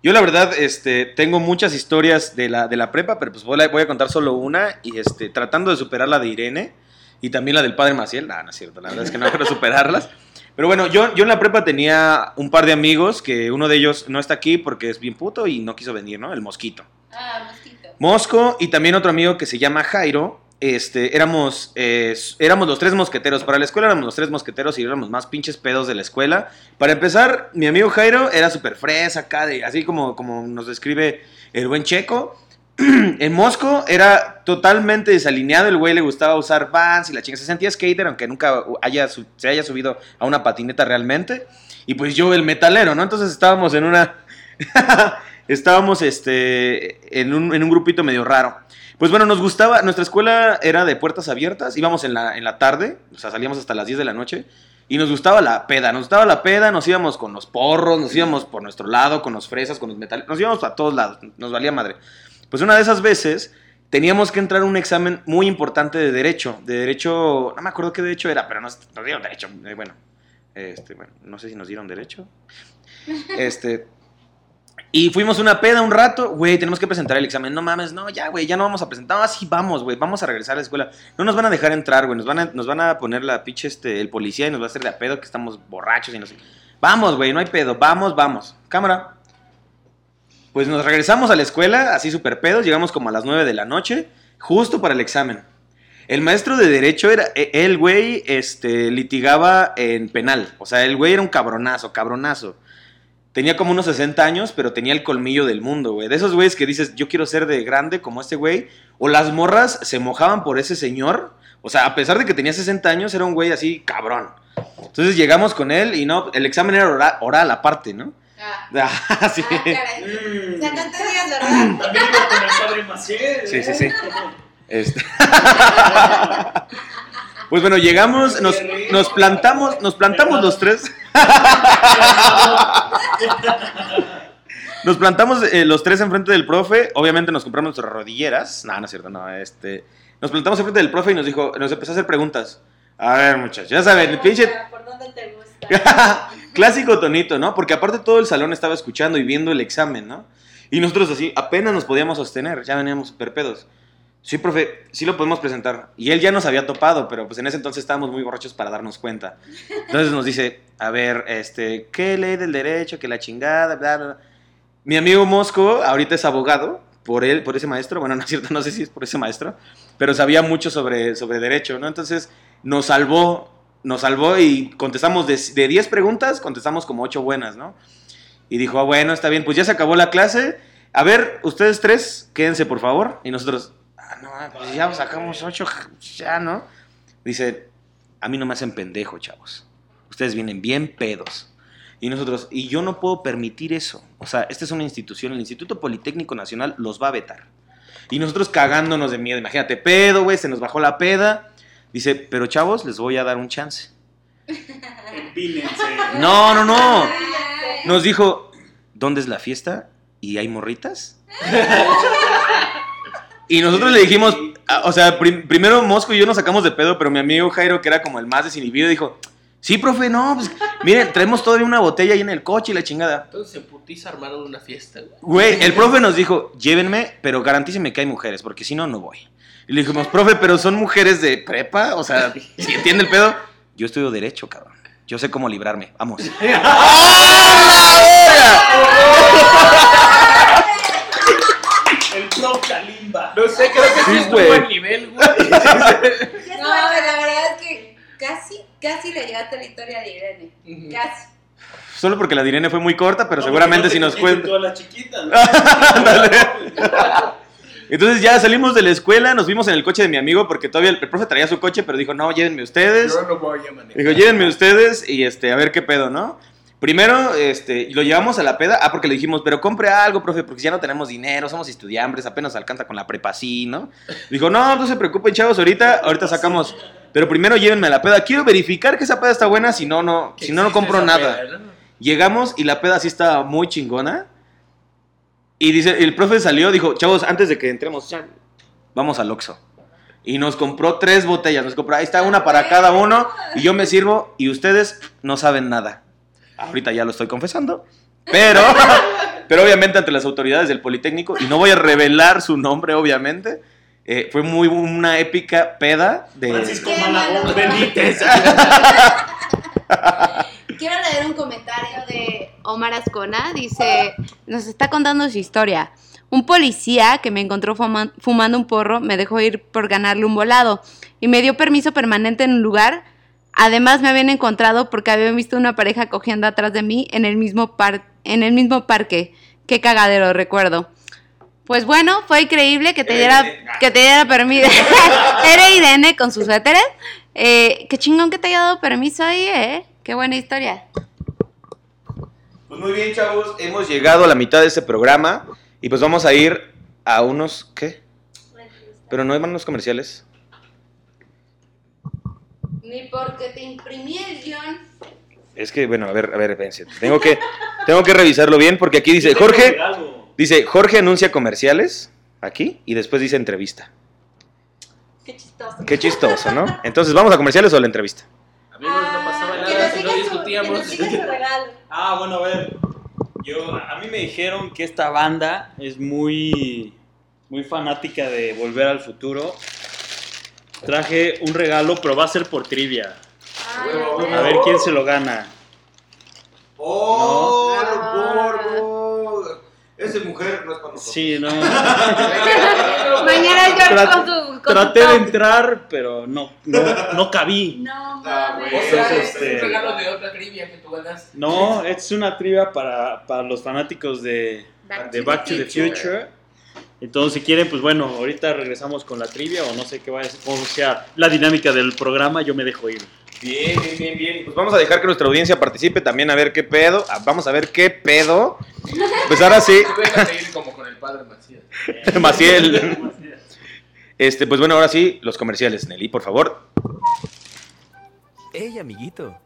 Yo la verdad, este, tengo muchas historias de la, de la prepa, pero pues voy a, voy a contar solo una y este, tratando de superar la de Irene y también la del padre Maciel. No, no es cierto, la verdad es que no quiero superarlas. Pero bueno, yo, yo en la prepa tenía un par de amigos que uno de ellos no está aquí porque es bien puto y no quiso venir, ¿no? El mosquito. Ah, mosquito. Mosco y también otro amigo que se llama Jairo. Este, éramos, eh, éramos los tres mosqueteros. Para la escuela éramos los tres mosqueteros y éramos más pinches pedos de la escuela. Para empezar, mi amigo Jairo era súper fresa acá, de, así como, como nos describe el buen Checo. [CLEARS THROAT] en Mosco era totalmente desalineado. El güey le gustaba usar vans y la chinga. Se sentía skater, aunque nunca haya, se haya subido a una patineta realmente. Y pues yo, el metalero, ¿no? Entonces estábamos en una. [LAUGHS] estábamos este, en, un, en un grupito medio raro. Pues bueno, nos gustaba, nuestra escuela era de puertas abiertas, íbamos en la, en la tarde, o sea, salíamos hasta las 10 de la noche, y nos gustaba la peda, nos gustaba la peda, nos íbamos con los porros, nos íbamos por nuestro lado, con los fresas, con los metales, nos íbamos a todos lados, nos valía madre. Pues una de esas veces teníamos que entrar a un examen muy importante de derecho, de derecho, no me acuerdo qué derecho era, pero nos, dieron derecho, eh, bueno, este, bueno, no sé si nos dieron derecho. Este, y fuimos una peda un rato, güey, tenemos que presentar el examen. No mames, no, ya, güey, ya no vamos a presentar. Ah, sí, vamos, güey, vamos a regresar a la escuela. No nos van a dejar entrar, güey, nos van a, nos van a poner la pinche, este, el policía y nos va a hacer de a pedo que estamos borrachos y no sé. Vamos, güey, no hay pedo, vamos, vamos. Cámara. Pues nos regresamos a la escuela, así súper pedos, llegamos como a las 9 de la noche, justo para el examen. El maestro de derecho era, e- el güey, este, litigaba en penal. O sea, el güey era un cabronazo, cabronazo. Tenía como unos 60 años, pero tenía el colmillo del mundo, güey. De esos güeyes que dices, yo quiero ser de grande como este güey. O las morras se mojaban por ese señor. O sea, a pesar de que tenía 60 años, era un güey así cabrón. Entonces llegamos con él y no, el examen era ora- oral, aparte, ¿no? Ah, Ah, [LAUGHS] sí. ah, caray. Mm. O sea, no te digas verdad. También iba con el padre Maciel. Sí, sí, sí. Este- [LAUGHS] Pues bueno, llegamos, nos, nos plantamos, nos plantamos los tres. [LAUGHS] Nos plantamos eh, los tres enfrente del profe. Obviamente nos compramos nuestras rodilleras. No, no es cierto, no. Este, nos plantamos enfrente del profe y nos dijo, nos empezó a hacer preguntas. A ver, muchachos, ya saben, el pinche ¿Por dónde te gusta? [LAUGHS] Clásico tonito, ¿no? Porque aparte todo el salón estaba escuchando y viendo el examen, ¿no? Y nosotros así, apenas nos podíamos sostener, ya veníamos super pedos. Sí, profe, sí lo podemos presentar. Y él ya nos había topado, pero pues en ese entonces estábamos muy borrachos para darnos cuenta. Entonces nos dice, a ver, este, ¿qué ley del derecho? Que la chingada, bla, bla. Mi amigo Mosco ahorita es abogado por él, por ese maestro. Bueno, [LAUGHS] no es cierto, no sé si es por ese maestro, pero sabía mucho sobre, sobre derecho, ¿no? Entonces nos salvó, nos salvó y contestamos de 10 preguntas, contestamos como 8 buenas, ¿no? Y dijo, ah, bueno, está bien, pues ya se acabó la clase. A ver, ustedes tres, quédense por favor. Y nosotros, ah, no, pues ya sacamos 8, [LAUGHS] ya, ¿no? Dice, a mí no me hacen pendejo, chavos. Ustedes vienen bien pedos. Y nosotros, y yo no puedo permitir eso. O sea, esta es una institución, el Instituto Politécnico Nacional los va a vetar. Y nosotros cagándonos de miedo. Imagínate, pedo, güey, se nos bajó la peda. Dice, pero chavos, les voy a dar un chance. Empínense. [LAUGHS] No, no, no. Nos dijo, ¿dónde es la fiesta? ¿Y hay morritas? [LAUGHS] Y nosotros le dijimos, ah, o sea, prim- primero Mosco y yo nos sacamos de pedo, pero mi amigo Jairo, que era como el más desinhibido, dijo, sí, profe, no, pues miren, traemos todavía una botella ahí en el coche y la chingada. Entonces en putiza armaron una fiesta, güey. Güey, el profe nos dijo, llévenme, pero garantícenme que hay mujeres, porque si no, no voy. Y le dijimos, profe, pero son mujeres de prepa, o sea, si entiende el pedo, yo estudio derecho, cabrón. Yo sé cómo librarme. Vamos. [LAUGHS] El prof Kalimba. No sé, creo que sí, Sí, estuvo al nivel, güey. [LAUGHS] No, la verdad es que casi, casi le llegaste a la historia de Irene. Casi. Solo porque la de Irene fue muy corta, pero No, seguramente si no nos cuenta. todas las chiquitas. ¿no? [LAUGHS] Entonces ya salimos de la escuela, nos vimos en el coche de mi amigo porque todavía el, el profe traía su coche, pero dijo, no, llévenme ustedes. Yo no voy a manejar. Dijo, llévenme ustedes y este, a ver qué pedo, ¿no? Primero, este, lo llevamos a la peda, ah, porque le dijimos, pero compre algo, profe, porque ya no tenemos dinero, somos estudiambres, apenas alcanza con la prepa así, ¿no? Dijo, no, no se preocupen, chavos, ahorita, ahorita sacamos, pero primero llévenme a la peda, quiero verificar que esa peda está buena, si no, no, si no, no compro nada. peda, ¿no? Llegamos y la peda sí estaba muy chingona. Y dice, el profe salió, dijo, chavos, antes de que entremos, ya, vamos al Oxxo. Y nos compró tres botellas, nos compró, ahí está una para cada uno, y yo me sirvo, y ustedes no saben nada. Ahorita ya lo estoy confesando, pero, [LAUGHS] pero obviamente ante las autoridades del Politécnico, y no voy a revelar su nombre, obviamente, eh, fue muy una épica peda de... Francisco Malagón. Benítez. [LAUGHS] Quiero leer un comentario de Omar Ascona. Dice, nos está contando su historia. Un policía que me encontró fuma- fumando un porro me dejó ir por ganarle un volado y me dio permiso permanente en un lugar. Además me habían encontrado porque habían visto una pareja cogiendo atrás de mí en el mismo, par- en el mismo parque. Qué cagadero, recuerdo. Pues bueno, fue increíble que te diera, que te diera permiso. [LAUGHS] Era Irene con sus suéteres. Eh, qué chingón que te haya dado permiso ahí, ¿eh? Qué buena historia. Pues muy bien, chavos, hemos llegado a la mitad de este programa y pues vamos a ir a unos, ¿qué? Pero no van los comerciales. Ni porque te imprimí el guion. Es que, bueno, a ver, a ver, espérense. Tengo que, [LAUGHS] tengo que revisarlo bien porque aquí dice, Jorge, dice, Jorge anuncia comerciales, aquí, y después dice entrevista. Qué chistoso. Qué chistoso, ¿no? [LAUGHS] Entonces, ¿vamos a comerciales o a la entrevista? Amigos, no pasaba que nada si no discutíamos. que. [LAUGHS] Ah, bueno, a ver. Yo, a mí me dijeron que esta banda es muy, muy fanática de Volver al Futuro. Traje un regalo, pero va a ser por trivia. A ver quién se lo gana. ¡Oh, No. Esa mujer no es para Sí, no. [LAUGHS] Mañana George Tra- con su. Con Traté de entrar, pero no, no, no cabí. No Ah, mames. O sea, Entonces, es un este- regalo de otra trivia que tú ganas. No, es una trivia para, para los fanáticos de, Back de to Back the to the Future. Future. Entonces, si quieren, pues bueno, ahorita regresamos con la trivia o no sé qué vaya a ser, cómo sea la dinámica del programa, yo me dejo ir. Bien, bien, bien, bien. Pues vamos a dejar que nuestra audiencia participe también a ver qué pedo. Ah, Vamos a ver qué pedo. Pues ahora sí, [LAUGHS] como con el padre Macías. [LAUGHS] Maciel. Este, pues bueno, ahora sí, los comerciales, Nelly, por favor. Hey, amiguito,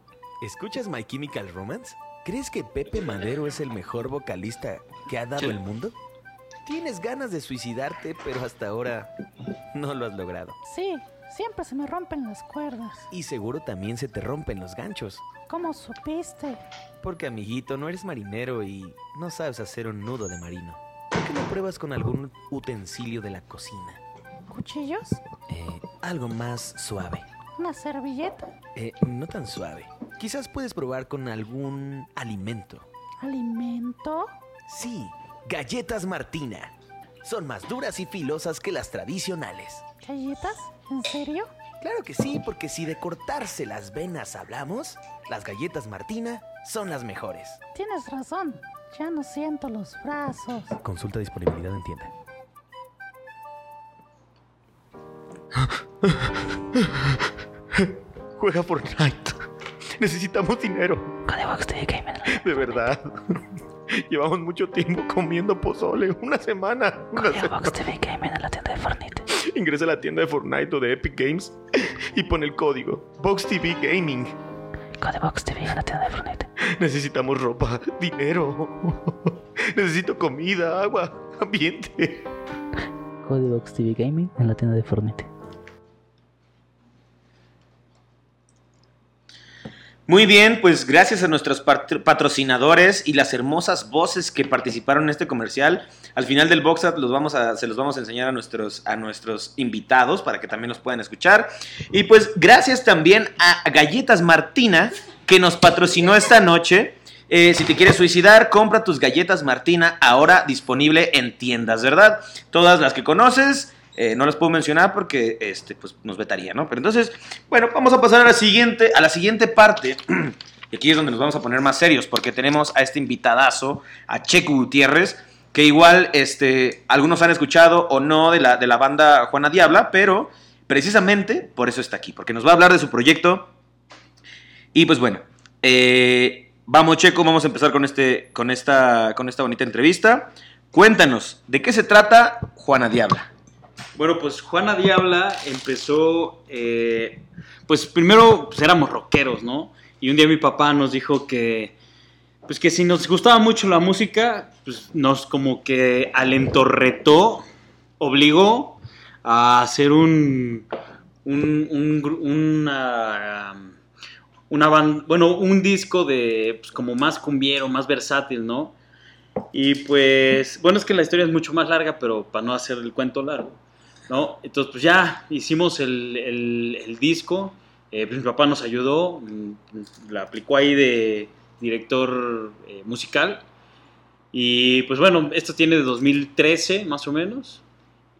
¿escuchas My Chemical Romance? ¿Crees que Pepe Madero es el mejor vocalista que ha dado el mundo? Tienes ganas de suicidarte, pero hasta ahora no lo has logrado. Sí, siempre se me rompen las cuerdas. Y seguro también se te rompen los ganchos. ¿Cómo supiste? Porque, amiguito, no eres marinero y no sabes hacer un nudo de marino. ¿Por qué no pruebas con algún utensilio de la cocina? ¿Cuchillos? Eh, algo más suave. ¿Una servilleta? Eh, no tan suave. Quizás puedes probar con algún alimento. ¿Alimento? Sí, galletas Martina. Son más duras y filosas que las tradicionales. ¿Galletas? ¿En serio? Claro que sí, porque si de cortarse las venas hablamos, las galletas Martina son las mejores. Tienes razón. Ya no siento los brazos. Consulta disponibilidad en tienda. [LAUGHS] Juega Fortnite. Necesitamos dinero. Gamer. De verdad. [LAUGHS] Llevamos mucho tiempo comiendo pozole. Una semana. Una semana. TV Gamer en la tienda de Fortnite. Ingresa a la tienda de Fortnite o de Epic Games y pon el código Box TV Gaming. Codebox TV en la tienda de Fortnite. Necesitamos ropa, dinero. Necesito comida, agua, ambiente. Codebox TV Gaming en la tienda de Fortnite. Muy bien, pues gracias a nuestros pat- patrocinadores y las hermosas voces que participaron en este comercial. Al final del box Art los vamos a, se los vamos a enseñar a nuestros, a nuestros invitados para que también nos puedan escuchar. Y pues gracias también a Galletas Martina que nos patrocinó esta noche. Eh, si te quieres suicidar, compra tus galletas Martina, ahora disponible en tiendas, ¿verdad? Todas las que conoces, eh, no las puedo mencionar porque este, pues, nos vetaría, ¿no? Pero entonces, bueno, vamos a pasar a la siguiente, a la siguiente parte. [CLEARS THROAT] Y aquí es donde nos vamos a poner más serios, porque tenemos a este invitadazo, a Checo Gutiérrez, que igual este, algunos han escuchado o no de la, de la banda Juana Diabla, pero precisamente por eso está aquí, porque nos va a hablar de su proyecto. Y pues bueno, eh, vamos Checo, vamos a empezar con, este, con, esta, con esta bonita entrevista. Cuéntanos, ¿de qué se trata Juana Diabla? Bueno, pues Juana Diabla empezó, eh, pues primero pues éramos rockeros, ¿no? Y un día mi papá nos dijo que, pues que si nos gustaba mucho la música, pues nos como que alentorretó, obligó a hacer un, un, un una, una ban- bueno, un disco de, pues como más cumbiero, más versátil, ¿no? Y pues, bueno, es que la historia es mucho más larga, pero para no hacer el cuento largo, ¿no? Entonces, pues ya hicimos el, el- el disco, eh, pues papá nos ayudó, mm, la aplicó ahí de director eh, musical. Y pues bueno, esto tiene de 2013 más o menos.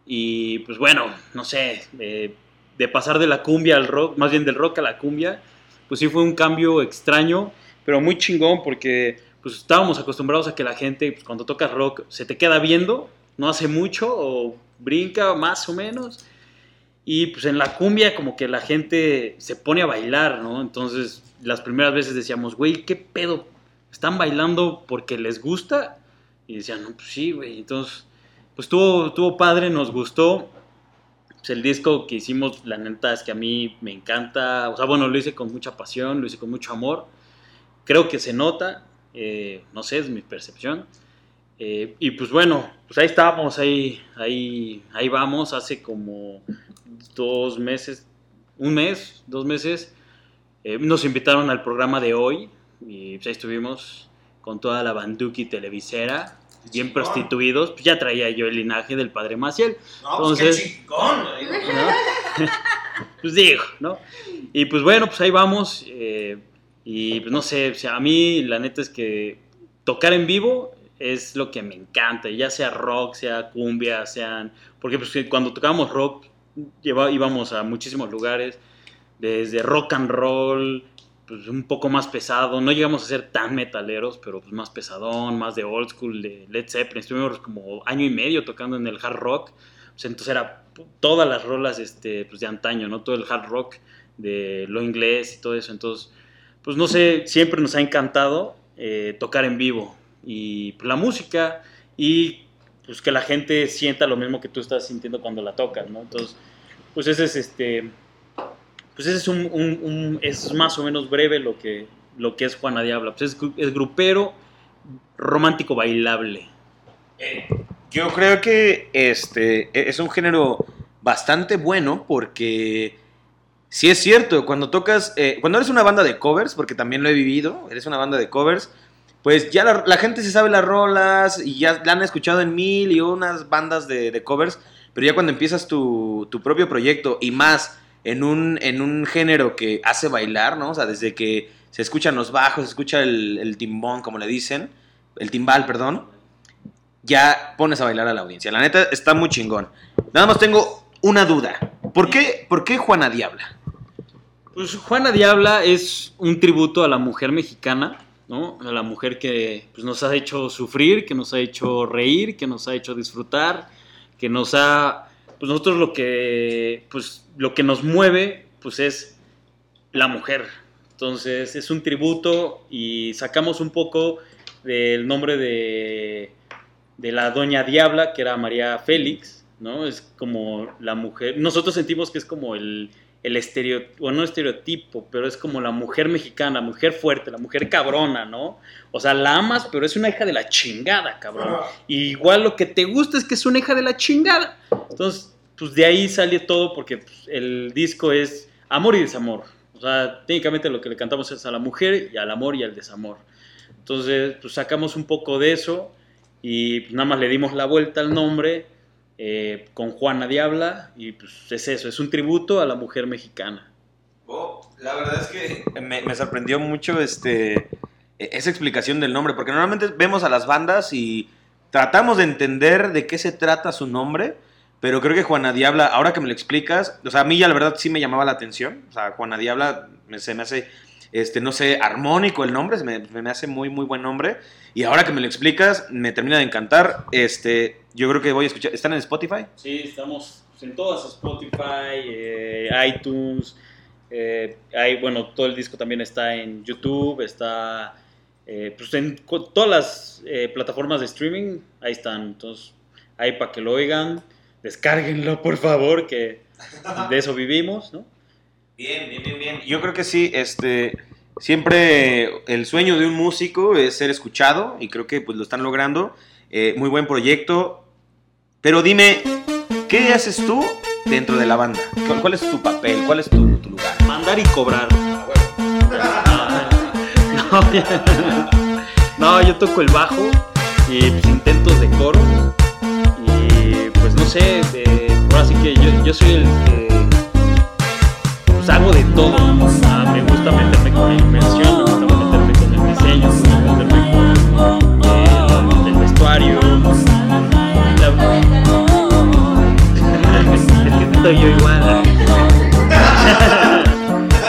Y pues bueno, no sé, eh, de pasar de la cumbia al rock, más bien del rock a la cumbia, pues sí fue un cambio extraño, pero muy chingón porque pues estábamos acostumbrados a que la gente pues, cuando toca rock se te queda viendo, no hace mucho o brinca más o menos. Y pues en la cumbia como que la gente se pone a bailar, ¿no? Entonces las primeras veces decíamos, güey, ¿qué pedo? ¿Están bailando porque les gusta? Y decían, no, pues sí, güey. Entonces, pues tuvo, tuvo padre, nos gustó. Pues el disco que hicimos, la neta es que a mí me encanta. O sea, bueno, lo hice con mucha pasión, lo hice con mucho amor. Creo que se nota, eh, no sé, es mi percepción. Eh, y pues bueno, pues ahí estábamos, ahí, ahí, ahí vamos, hace como dos meses, un mes, dos meses, eh, nos invitaron al programa de hoy y pues ahí estuvimos con toda la banduki televisera, bien prostituidos, pues ya traía yo el linaje del padre Maciel. Entonces, ¿no? [LAUGHS] pues digo, ¿no? Y pues bueno, pues ahí vamos. eh, y pues no sé, o sea, a mí la neta es que tocar en vivo es lo que me encanta, ya sea rock, sea cumbia, sean... Porque pues cuando tocábamos rock lleva- íbamos a muchísimos lugares, desde rock and roll, pues un poco más pesado, no llegamos a ser tan metaleros, pero pues más pesadón, más de old school, de Led Zeppelin, estuvimos como año y medio tocando en el hard rock, pues entonces era todas las rolas este, pues de antaño, ¿no? Todo el hard rock de lo inglés y todo eso, entonces, pues no sé, siempre nos ha encantado eh, tocar en vivo y la música y pues que la gente sienta lo mismo que tú estás sintiendo cuando la tocas, ¿no? Entonces, pues ese es este, pues ese es un, es más o menos breve lo que, lo que es Juana Diabla, pues es, gru- es grupero, romántico bailable. Yo creo que este es un género bastante bueno porque sí es cierto, cuando tocas, eh, cuando eres una banda de covers, porque también lo he vivido, eres una banda de covers, pues ya la, gente se sabe las rolas y ya la han escuchado en mil y unas bandas de, de covers, pero ya cuando empiezas tu, tu propio proyecto y más en un, en un género que hace bailar, ¿no? O sea, desde que se escuchan los bajos, se escucha el, el timbón, como le dicen, el timbal, perdón, ya pones a bailar a la audiencia. La neta está muy chingón. Nada más tengo una duda. ¿Por qué, por qué Juana Diabla? Pues Juana Diabla es un tributo a la mujer mexicana, A la mujer que pues, nos ha hecho sufrir, que nos ha hecho reír, que nos ha hecho disfrutar, que nos ha... Pues nosotros lo que, pues, lo que nos mueve, pues es la mujer. Entonces es un tributo y sacamos un poco del nombre de, de la doña Diabla, que era María Félix, ¿no? Es como la mujer, nosotros sentimos que es como el, el estereotipo, bueno, no estereotipo, pero es como la mujer mexicana, la mujer fuerte, la mujer cabrona, ¿no? O sea, la amas, pero es una hija de la chingada, cabrón. Y igual lo que te gusta es que es una hija de la chingada. Entonces, pues de ahí sale todo porque pues, el disco es amor y desamor. O sea, técnicamente lo que le cantamos es a la mujer y al amor y al desamor. Entonces, pues sacamos un poco de eso y pues, nada más le dimos la vuelta al nombre eh, con Juana Diabla y pues es eso, es un tributo a la mujer mexicana. La verdad es que me, sorprendió mucho este, e- esa explicación del nombre, porque normalmente vemos a las bandas y tratamos de entender de qué se trata su nombre, pero creo que Juana Diabla, ahora que me lo explicas, o sea, a mí ya la verdad sí me llamaba la atención, o sea, Juana Diabla se me hace, este, no sé, armónico el nombre, me, me hace muy, muy buen nombre, y ahora que me lo explicas, me termina de encantar, este, yo creo que voy a escuchar, ¿están en Spotify? Sí, estamos en todas, Spotify, eh, iTunes, eh, hay, bueno, todo el disco también está en YouTube, está eh, pues en todas las eh, plataformas de streaming, ahí están, entonces, ahí para que lo oigan, descárguenlo por favor, que de eso vivimos, ¿no? Bien, bien, bien, bien. Yo creo que sí, este, siempre el sueño de un músico es ser escuchado y creo que pues lo están logrando. Eh, muy buen proyecto. Pero dime, ¿qué haces tú dentro de la banda? ¿Cuál, cuál es tu papel? ¿Cuál es tu, tu lugar? Mandar y cobrar. [LAUGHS] No, no, yo toco el bajo y pues, intentos de coro. Y pues no sé, eh, ahora sí que yo, yo soy el que pues, hago de todo. Me gusta meterme con la inversión, me gusta meterme con el diseño, me gusta meterme con eh, el vestuario. Es que estoy yo igual. [LAUGHS]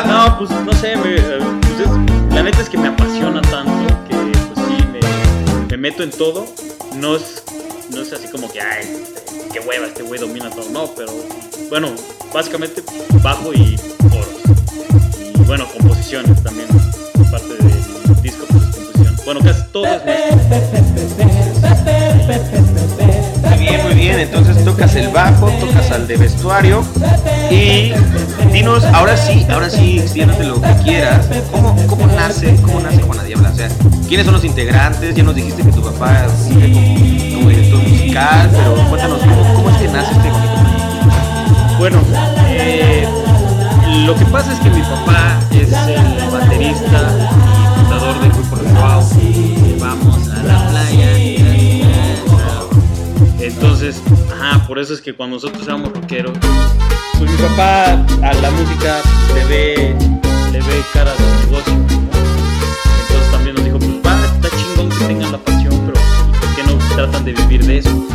No, pues no sé, me- eh, pues, es- la neta es que me apasiona tanto que pues sí, me, me meto en todo. No es, no es así como que, ay, este, qué hueva, este güey domina todo. No, pero bueno, básicamente bajo y coros. Y bueno, composiciones también. Parte del disco, pues es composición. Bueno, casi todo es. Muy bien, muy bien. Entonces tocas el bajo, tocas al de vestuario. Y dinos, ahora sí, ahora sí, extiéndete lo que quieras. ¿Cómo, cómo nace, cómo nace Juana Diabla? O sea, ¿quiénes son los integrantes? Ya nos dijiste que tu papá es como, director musical, pero cuéntanos, ¿cómo, cómo es que nace este? Bueno, eh, lo que pasa es que mi papá es el baterista y fundador del grupo Retroao. Vamos a la playa. Entonces, ajá, por eso es que cuando nosotros éramos rockeros, pues mi papá a la música le ve, le ve cara de negocio. Entonces también nos dijo, pues va, está chingón que tengan la pasión, pero ¿por qué no tratan de vivir de eso?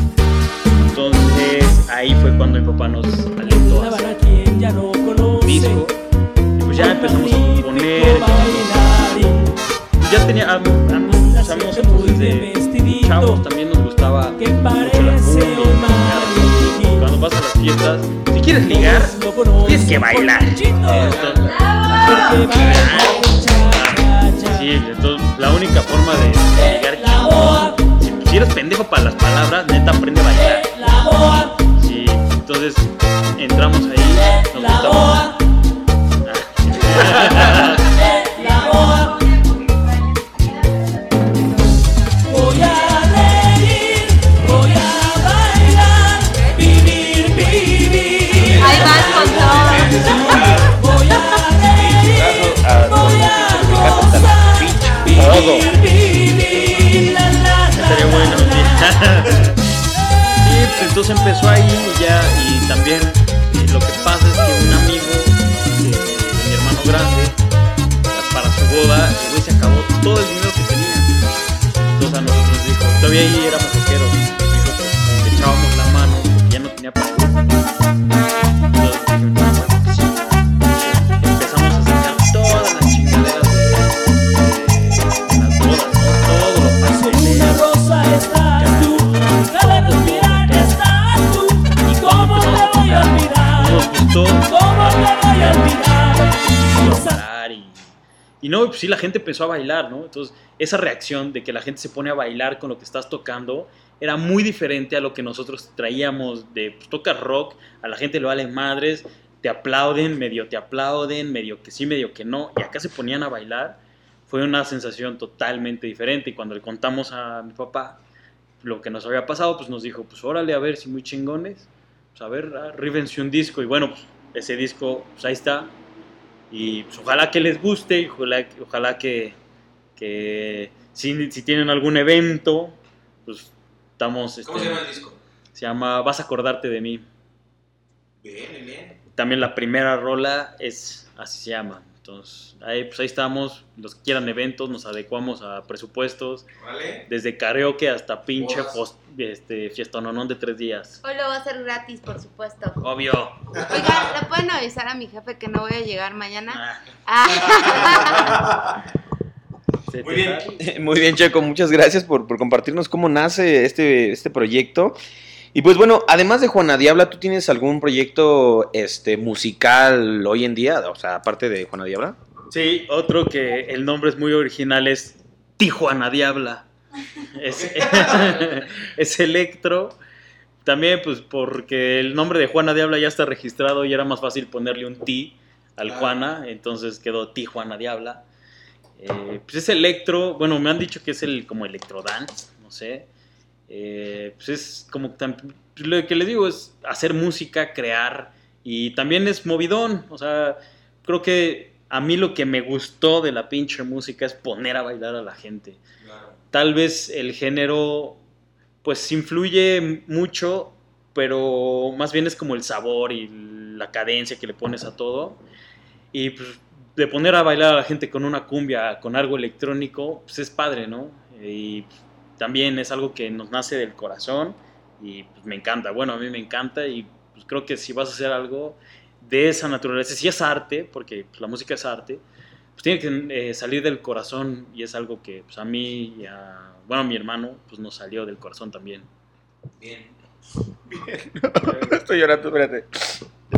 Entonces ahí fue cuando mi papá nos disco. Y pues ya empezamos a componer. Pues ya tenía, a, a, pues nosotros desde chavos también nos gustaba mucho la cumbia. Cuando vas a las fiestas, si quieres ligar, tienes que bailar. Sí, entonces la única forma de ligar si, si eres pendejo para las palabras, neta aprende a bailar. Entonces entramos ahí, nos gustaba. Voy a reír, voy a bailar, vivir, vivir. Ahí vas con todo. Voy a reír, voy a gozar, Todo. vivir, vivir. La, la, la, Estaría bueno. [LAUGHS] entonces empezó ahí y ya, y también lo que pasa es que un amigo de mi hermano grande, para su boda, el güey se acabó todo el dinero que tenía. Entonces a nosotros nos dijo, todavía ahí éramos rockeros, nos dijo que le echábamos la mano porque ya no tenía para pues sí, la gente empezó a bailar, ¿no? Entonces, esa reacción de que la gente se pone a bailar con lo que estás tocando era muy diferente a lo que nosotros traíamos de, pues rock, a la gente le vale madres, te aplauden, medio te aplauden, medio que sí, medio que no, y acá se ponían a bailar, fue una sensación totalmente diferente y cuando le contamos a mi papá lo que nos había pasado, pues nos dijo, pues órale, a ver si muy chingones, pues a ver, arríbense un disco y bueno, pues ese disco, pues ahí está, y pues, ojalá que les guste, y ojalá, ojalá que, que si, si tienen algún evento, pues estamos... ¿Cómo este, se llama el disco? Se llama Vas a acordarte de mí. Bien, bien. También la primera rola es, así se llama, Entonces, ahí, pues ahí estamos, los que quieran eventos, nos adecuamos a presupuestos, Vale. desde karaoke hasta pinche fos- este, fiestononón de tres días. Hoy lo va a hacer gratis, por supuesto. Obvio. Oiga, ¿le pueden avisar a mi jefe que no voy a llegar mañana? Ah. Ah. [LAUGHS] Muy bien, muy bien, Checo. Muchas gracias por, por compartirnos cómo nace este, este proyecto. Y pues bueno, además de Juana Diabla, ¿tú tienes algún proyecto este, musical hoy en día? O sea, aparte de Juana Diabla. Sí, otro que el nombre es muy original es Tijuana Diabla. Es, [LAUGHS] [LAUGHS] es electro. También, pues, porque el nombre de Juana Diabla ya está registrado y era más fácil ponerle un T al Juana, entonces quedó Tijuana Diabla. Eh, pues es electro, bueno, me han dicho que es el como electrodance, no sé. Eh, pues es como lo que les digo es hacer música, crear y también es movidón, o sea, creo que a mí lo que me gustó de la pinche música es poner a bailar a la gente. Tal vez el género pues influye mucho, pero más bien es como el sabor y la cadencia que le pones a todo. Y pues de poner a bailar a la gente con una cumbia, con algo electrónico, pues es padre, ¿no? Y también es algo que nos nace del corazón y pues me encanta. Bueno, a mí me encanta y pues creo que si vas a hacer algo de esa naturaleza, si es arte, porque pues, la música es arte, pues tiene que eh, salir del corazón y es algo que pues, a mí y a, bueno, a mi hermano, pues nos salió del corazón también. Bien. [LAUGHS] Estoy llorando, espérate.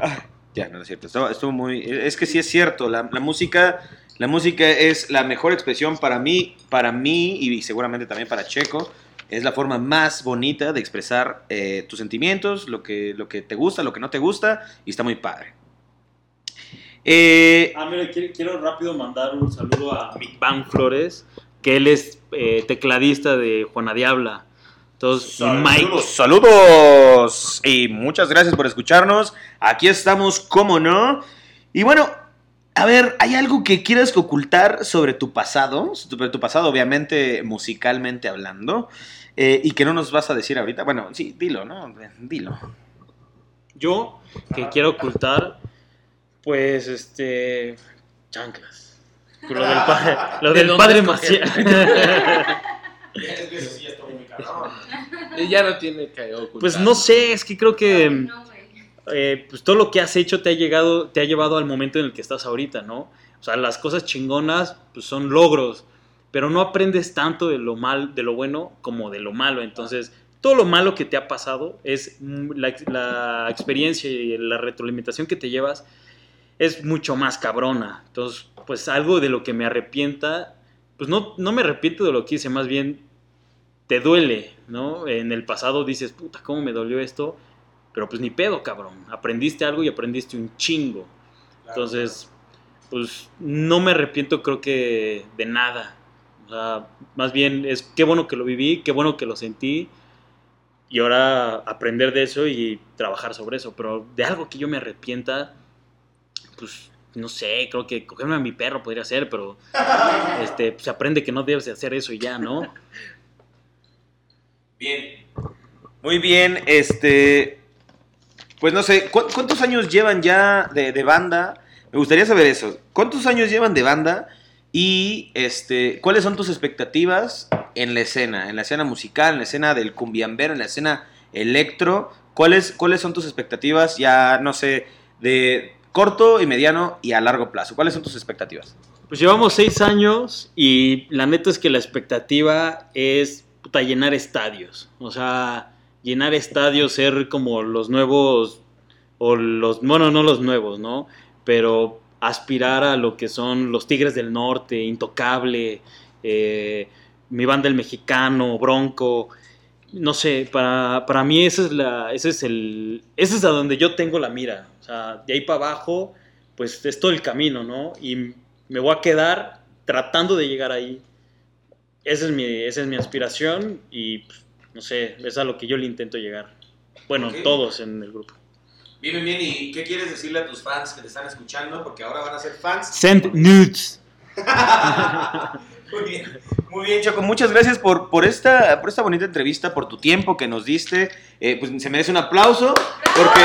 Ah, ya, no es cierto. Estuvo, estuvo muy. Es que sí es cierto. La, la música. La música es la mejor expresión para mí, para mí y seguramente también para Checo. Es la forma más bonita de expresar eh, tus sentimientos, lo que, lo que te gusta, lo que no te gusta, y está muy padre. Eh, Ah, mira, quiero, quiero rápido mandar un saludo a Mick Van Flores, que él es eh, tecladista de Juana Diabla. Entonces, y Mike, Saludos, saludos y muchas gracias por escucharnos. Aquí estamos, como no. Y bueno, a ver, ¿hay algo que quieras ocultar sobre tu pasado? Sobre tu pasado, obviamente, musicalmente hablando. eh, y que no nos vas a decir ahorita. Bueno, sí, dilo, ¿no? Dilo. yo que quiero ocultar, pues, este, chanclas. Lo del, pa- [LAUGHS] lo ¿De del padre? Maciel. [LAUGHS] Es que eso sí ya está muy cabrón. Y ya no tiene que ocultar. Pues no sé, es que creo que eh, pues todo lo que has hecho te ha llegado, te ha llevado al momento en el que estás ahorita, ¿no? O sea, las cosas chingonas pues son logros, pero no aprendes tanto de lo mal, de lo bueno como de lo malo. Entonces, todo lo malo que te ha pasado es mm, la, la experiencia y la retroalimentación que te llevas es mucho más cabrona. Entonces, pues algo de lo que me arrepienta, pues no, no me arrepiento de lo que hice, más bien te duele, ¿no? En el pasado dices, puta, ¿cómo me dolió esto? Pero pues ni pedo, cabrón. Aprendiste algo y aprendiste un chingo. Entonces, pues no me arrepiento creo que de nada. O sea, más bien es qué bueno que lo viví, qué bueno que lo sentí. Y ahora aprender de eso y trabajar sobre eso. Pero de algo que yo me arrepienta, pues no sé, creo que cogerme a mi perro podría ser, pero [LAUGHS] este, pues, se aprende que no debes de hacer eso y ya, ¿no? Bien. Muy bien, este. Pues no sé, ¿cu- ¿cuántos años llevan ya de, de banda? Me gustaría saber eso. ¿Cuántos años llevan de banda? Y este, ¿cuáles son tus expectativas en la escena? En la escena musical, en la escena del cumbiambero, en la escena electro. ¿Cuáles, ¿Cuáles son tus expectativas ya, no sé, de corto y mediano y a largo plazo? ¿Cuáles son tus expectativas? Pues llevamos seis años y la neta es que la expectativa es puta, llenar estadios. O sea, llenar estadios, ser como los nuevos, o los, bueno, no los nuevos, ¿no? Pero aspirar a lo que son los Tigres del Norte, Intocable, eh, mi banda El Mexicano, Bronco. No sé, para, para mí ese es, la, ese, es el, ese es a donde yo tengo la mira. O sea, de ahí para abajo, pues es todo el camino, ¿no? Y me voy a quedar tratando de llegar ahí. Esa es mi, esa es mi aspiración y, pues, no sé, es a lo que yo le intento llegar. Bueno, todos en el grupo. Bien, bien, ¿y qué quieres decirle a tus fans que te están escuchando? Porque ahora van a ser fans. Send nudes. [LAUGHS] Muy bien, muy bien, Choco. Muchas gracias por, por, esta, por esta bonita entrevista, por tu tiempo que nos diste. Eh, pues se merece un aplauso porque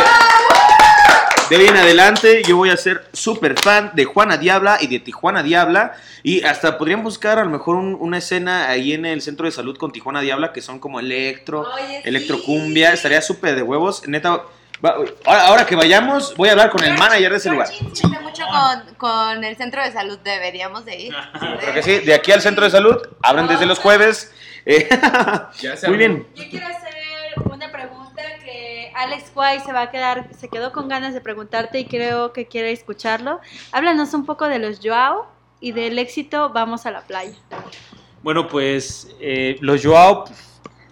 de hoy en adelante yo voy a ser súper fan de Juana Diabla y de Tijuana Diabla. Y hasta podrían buscar a lo mejor un- una escena ahí en el centro de salud con Tijuana Diabla que son como electro, Oye, sí. electrocumbia. Estaría súper de huevos. Neta, va- ahora, ahora que vayamos, voy a hablar con el manager de ese lugar. George insiste mucho con, con el centro de salud, deberíamos de ir. [LAUGHS] Creo que sí, de aquí al centro de salud, abren desde los jueves. Eh, [LAUGHS] Ya se Muy bien. Yo quiero hacer una Alex Guay se va a quedar, se quedó con ganas de preguntarte y creo que quiere escucharlo. Háblanos un poco de los Joao y del éxito Vamos a la playa. Bueno, pues eh, los Joao,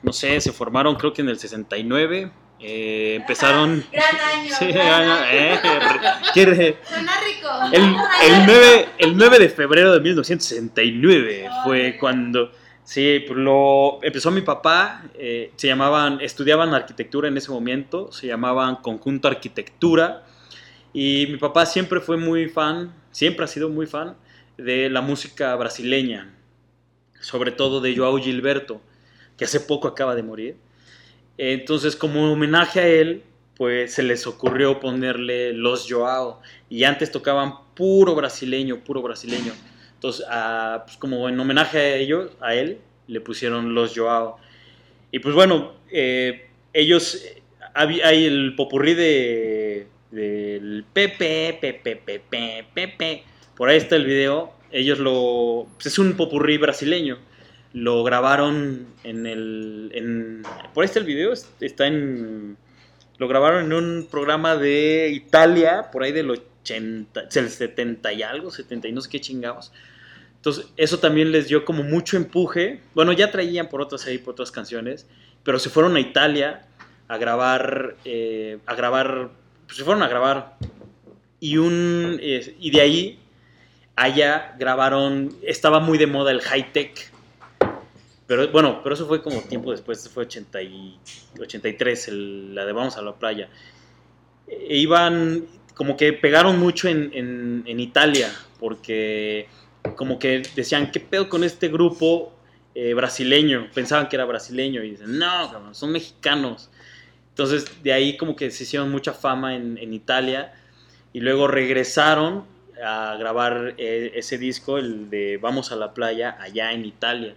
no sé, se formaron creo que en el 69. eh, empezaron. [LAUGHS] Gran año. Sí, gran año, año. eh, [LAUGHS] Suena rico. El, el 9, el 9 de febrero de 1969 fue cuando sí, pues lo empezó mi papá, eh, se llamaban, estudiaban arquitectura en ese momento, se llamaban Conjunto Arquitectura y mi papá siempre fue muy fan, siempre ha sido muy fan de la música brasileña, sobre todo de Joao Gilberto, que hace poco acaba de morir. Entonces, como homenaje a él, pues se les ocurrió ponerle Los Joao. Y antes tocaban puro brasileño, puro brasileño. Entonces, ah, pues como en homenaje a ellos, a él, le pusieron Los Joao. Y pues bueno, eh, ellos, eh, hay el popurrí de, del Pepe, Pepe, Pepe, Pepe. Por ahí está el video. Ellos lo... pues es un popurrí brasileño lo grabaron en el en, por ahí está el video es- está en lo grabaron en un programa de Italia por ahí del 80 el 70 y algo 70 y no sé qué chingados entonces eso también les dio como mucho empuje. Bueno ya traían por otras ahí por otras canciones pero se fueron a Italia a grabar eh, a grabar pues se fueron a grabar. Y un y de ahí allá grabaron estaba muy de moda el high tech pero bueno, pero eso fue como tiempo después, fue 80 y 83, el- la de Vamos a la playa. E iban, como que pegaron mucho en, en- en Italia, porque como que decían, ¿qué pedo con este grupo eh, brasileño? Pensaban que era brasileño y dicen, no, cabrón, son mexicanos. Entonces de ahí como que se hicieron mucha fama en, en Italia y luego regresaron a grabar eh, ese disco, el de Vamos a la playa, allá en Italia.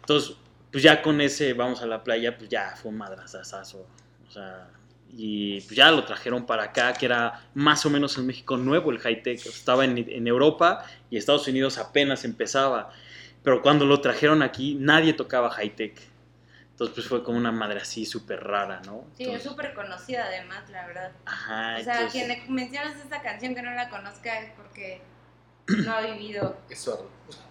Entonces, pues ya con ese Vamos a la playa, pues ya fue un madrazazazo. O sea, y pues ya lo trajeron para acá, que era más o menos en México nuevo el high-tech. Estaba en, en Europa y Estados Unidos apenas empezaba. Pero cuando lo trajeron aquí, nadie tocaba high-tech. Entonces, pues fue como una madre así súper rara, ¿no? Sí, es Entonces, súper conocida además, la verdad. ajá, O sea, entonces- quien le mencionas esta canción que no la conozca es porque no ha vivido. [CLEARS THROAT] Es sordo.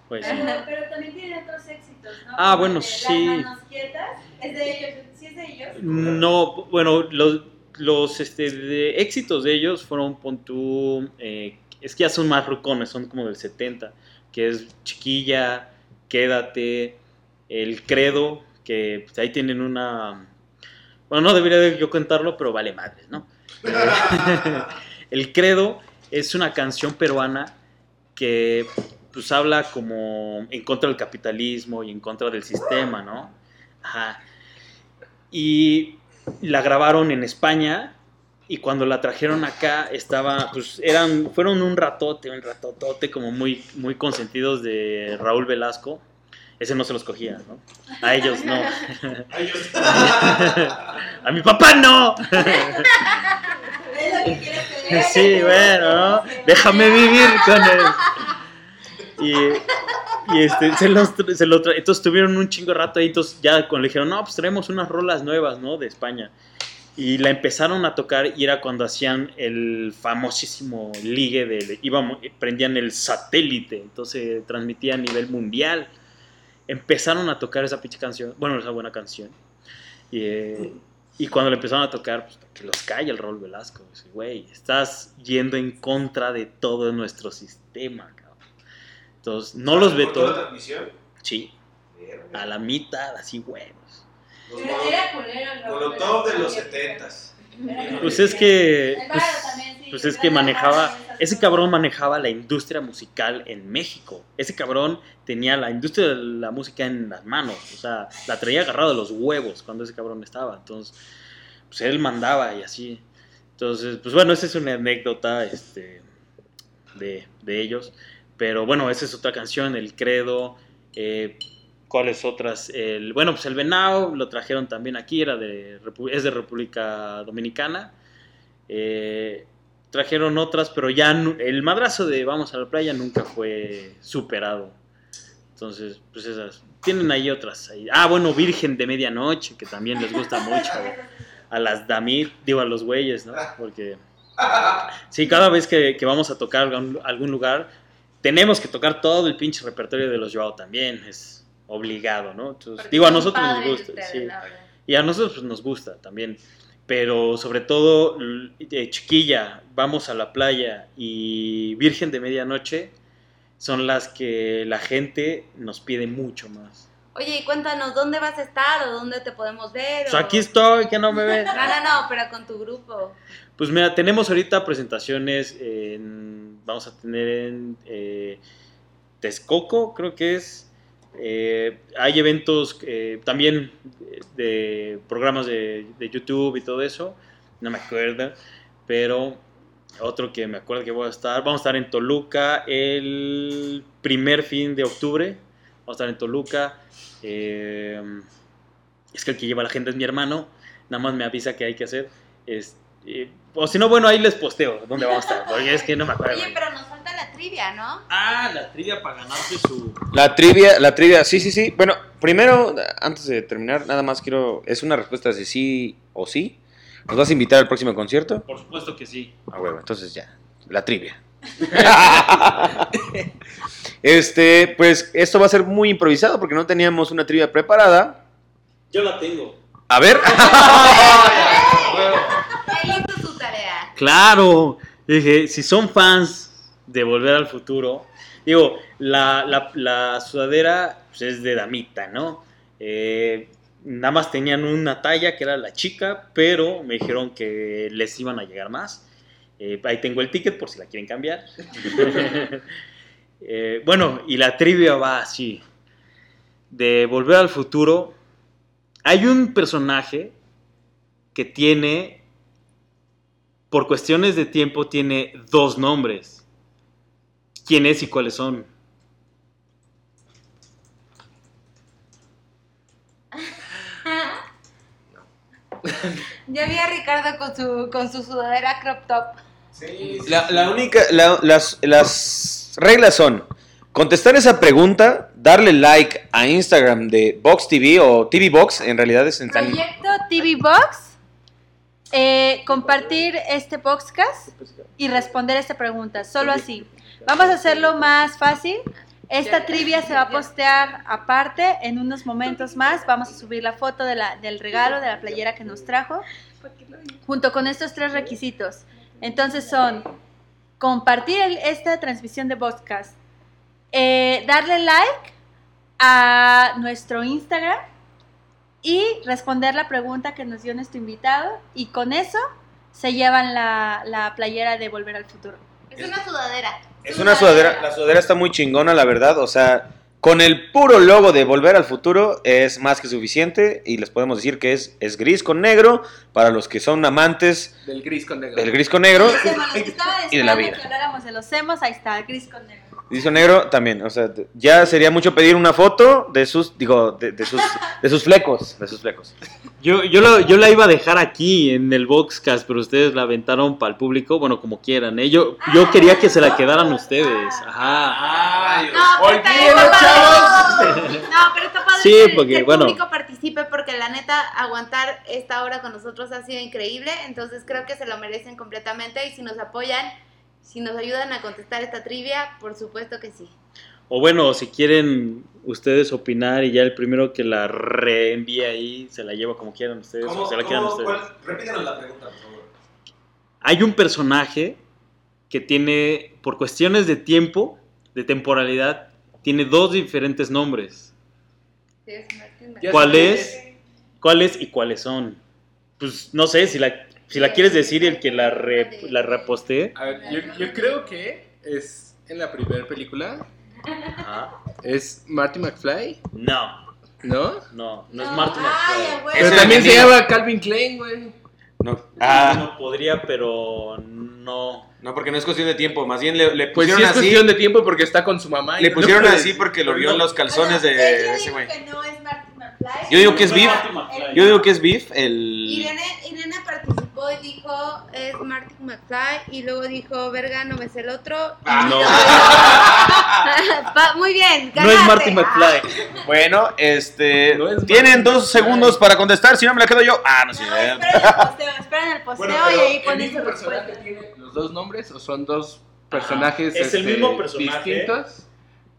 pues, Pero, pero también tiene otros éxitos, ¿no? Ah, bueno, de sí. Las manos quietas. ¿Es de ellos? ¿Sí es de ellos? No, bueno, los, los este, de éxitos de ellos fueron, pon tú, eh, es que ya son más rucones, son como del 70, que es Chiquilla, Quédate, El Credo, que pues, ahí tienen una... Bueno, no debería de yo contarlo, pero vale madres, ¿no? [LAUGHS] El Credo es una canción peruana que pues habla como en contra del capitalismo y en contra del sistema, ¿no? Ajá. Y la grabaron en España y cuando la trajeron acá estaba, pues eran, fueron un ratote, un ratotote como muy, muy consentidos de Raúl Velasco. Ese no se los cogía, ¿no? A ellos no. [LAUGHS] [LAUGHS] A mi papá no. Es lo que quieres [LAUGHS] tener. Sí, bueno, ¿no? Déjame vivir con él. Y, y este, se los, se entonces tuvieron un chingo rato ahí, entonces ya cuando le dijeron, no, pues traemos unas rolas nuevas, ¿no? De España. Y la empezaron a tocar y era cuando hacían el famosísimo ligue de, íbamos, prendían el satélite, entonces transmitía a nivel mundial. Empezaron a tocar esa pinche canción, bueno, esa buena canción. Y, eh, y cuando le empezaron a tocar, pues que los calla el Raúl Velasco. Güey, estás yendo en contra de todo nuestro sistema. Entonces, no los ¿Cortó la vetó. transmisión? Sí, a la mitad, así huevos. Los Era- molo- era culero, ¿no? Molotov de los 70s. Pues es que, pues, pues es que manejaba, ese cabrón manejaba la industria musical en México. Ese cabrón tenía la industria de la música en las manos, o sea, la traía agarrado de los huevos cuando ese cabrón estaba. Entonces, pues él mandaba y así. Entonces, pues bueno, esa es una anécdota este, de, de ellos. Pero bueno, esa es otra canción, El Credo. eh, ¿Cuáles otras? El, bueno, pues el Venado lo trajeron también aquí, era de, es de República Dominicana. Eh, trajeron otras, pero ya el madrazo de Vamos a la playa nunca fue superado. Entonces, pues esas. Tienen ahí otras. Ah, bueno, Virgen de Medianoche, que también les gusta mucho. A las damit, digo, a los güeyes, ¿no? Porque. Sí, cada vez que, vamos a tocar algún lugar, tenemos que tocar todo el pinche repertorio de los Joao también. Es obligado, ¿no? Entonces, digo, a nosotros nos gusta. sí. Y a nosotros pues, nos gusta también. Pero sobre todo, eh, Chiquilla, Vamos a la playa y Virgen de Medianoche son las que la gente nos pide mucho más. Oye, y cuéntanos, ¿dónde vas a estar o dónde te podemos ver? Pues o- aquí estoy, que no me [LAUGHS] ves. No, no, no, pero con tu grupo. Pues mira, tenemos ahorita presentaciones en, vamos a tener en eh, Texcoco, creo que es. Eh, hay eventos eh, también de programas de, YouTube y todo eso, no me acuerdo, pero otro que me acuerdo que voy a estar, vamos a estar en Toluca el primer fin de octubre, vamos a estar en Toluca, eh, es que el que lleva la gente es mi hermano, nada más me avisa que hay que hacer, es- o si no, bueno, ahí les posteo dónde vamos a estar, porque es que no me acuerdo. Oye, pero nos falta la trivia, ¿no? Ah, la trivia para ganarse su... La trivia, la trivia, sí, sí, sí. Bueno, primero, antes de terminar, nada más quiero. Es una respuesta de sí o sí. ¿Nos vas a invitar al próximo concierto? Por supuesto que sí. Ah, huevo, entonces ya. La trivia. [LAUGHS] este, pues esto va a ser muy improvisado porque no teníamos una trivia preparada. Yo la tengo. A ver. [LAUGHS] [LAUGHS] Él hizo su tarea. Claro, dije, si son fans de Volver al Futuro, digo, la, la, la sudadera pues, es de damita, ¿no? Eh, nada más tenían una talla que era la chica, pero me dijeron que les iban a llegar más. Eh, ahí tengo el ticket por si la quieren cambiar. [LAUGHS] Eh, bueno, y la trivia va así. De Volver al Futuro, hay un personaje que tiene por cuestiones de tiempo tiene dos nombres. ¿Quién es y cuáles son? [LAUGHS] Ya vi a Ricardo con su, con su sudadera crop top. La, la única, la- las, las reglas son contestar esa pregunta, darle like a Instagram de Box TV o TV Box, en realidad es en Proyecto TV Box. Eh, compartir este podcast y responder esta pregunta. Solo así. Vamos a hacerlo más fácil. Esta trivia se va a postear aparte en unos momentos más. Vamos a subir la foto de la- del regalo, de la playera que nos trajo, junto con estos tres requisitos. Entonces son compartir el- esta transmisión de podcast, eh, darle like a nuestro Instagram y responder la pregunta que nos dio nuestro invitado y con eso se llevan la, la playera de Volver al Futuro. Es una sudadera. Es una sudadera, la sudadera está muy chingona, la verdad. O sea, con el puro logo de Volver al Futuro es más que suficiente. Y les podemos decir que es, es gris con negro. Para los que son amantes Del gris con negro. del gris con negro. Y de la vida. que habláramos de los hemos, ahí está, gris con negro. Con negro también. O sea, ya sería mucho pedir una foto de sus, digo, de, de sus, de sus flecos. De sus flecos. Yo, yo, lo- yo la iba a dejar aquí en el Boxcast, pero ustedes la aventaron para el público, bueno, como quieran. ¿eh? Yo, yo quería que se la quedaran ustedes. Ajá. No, pero está bien, padre. No, pero está padre Sí, que, porque, que el bueno. público participe porque la neta aguantar esta hora con nosotros ha sido increíble, entonces creo que se lo merecen completamente y si nos apoyan, si nos ayudan a contestar esta trivia, por supuesto que sí. O bueno, si quieren ustedes opinar y ya el primero que la reenvíe ahí se la lleva como quieran ustedes o se la quieran ustedes. Repítanos la pregunta, por favor. Hay un personaje que tiene, por cuestiones de tiempo, de temporalidad, tiene dos diferentes nombres. ¿Cuál es? ¿Cuáles y cuáles son? Pues no sé, si la, si la quieres decir y el que la, re- la repostee. A ver, yo, yo creo que es en la primera película. ¿Es Marty McFly? No. ¿No? No, no es Marty McFly. Pero también se llama Calvin Klein, güey. No. Ah, No podría, pero no. no, porque no es cuestión de tiempo. Más bien le, le Pues sí pusieron es así. cuestión de tiempo porque está con su mamá. y Le no pusieron puede- así porque lo vio en los calzones Bueno, de ella ese güey. que no es Marty McFly. Yo digo que es No, beef. Marty McFly. Yo digo que es beef. El. Irene, Irene participó y dijo es Marty McFly y luego dijo verga no me sé el otro. Ah, no. [LAUGHS] Pa- Muy bien, No es. Marty McFly. Bueno, este. No es tienen dos McFly. segundos para contestar. Si no me la quedo yo. Ah, no sé. No, esperen el posteo, esperen el posteo Bueno, y ahí ¿el ponen su respuesta. tiene los dos nombres o son dos personajes Es el mismo personaje. distintos?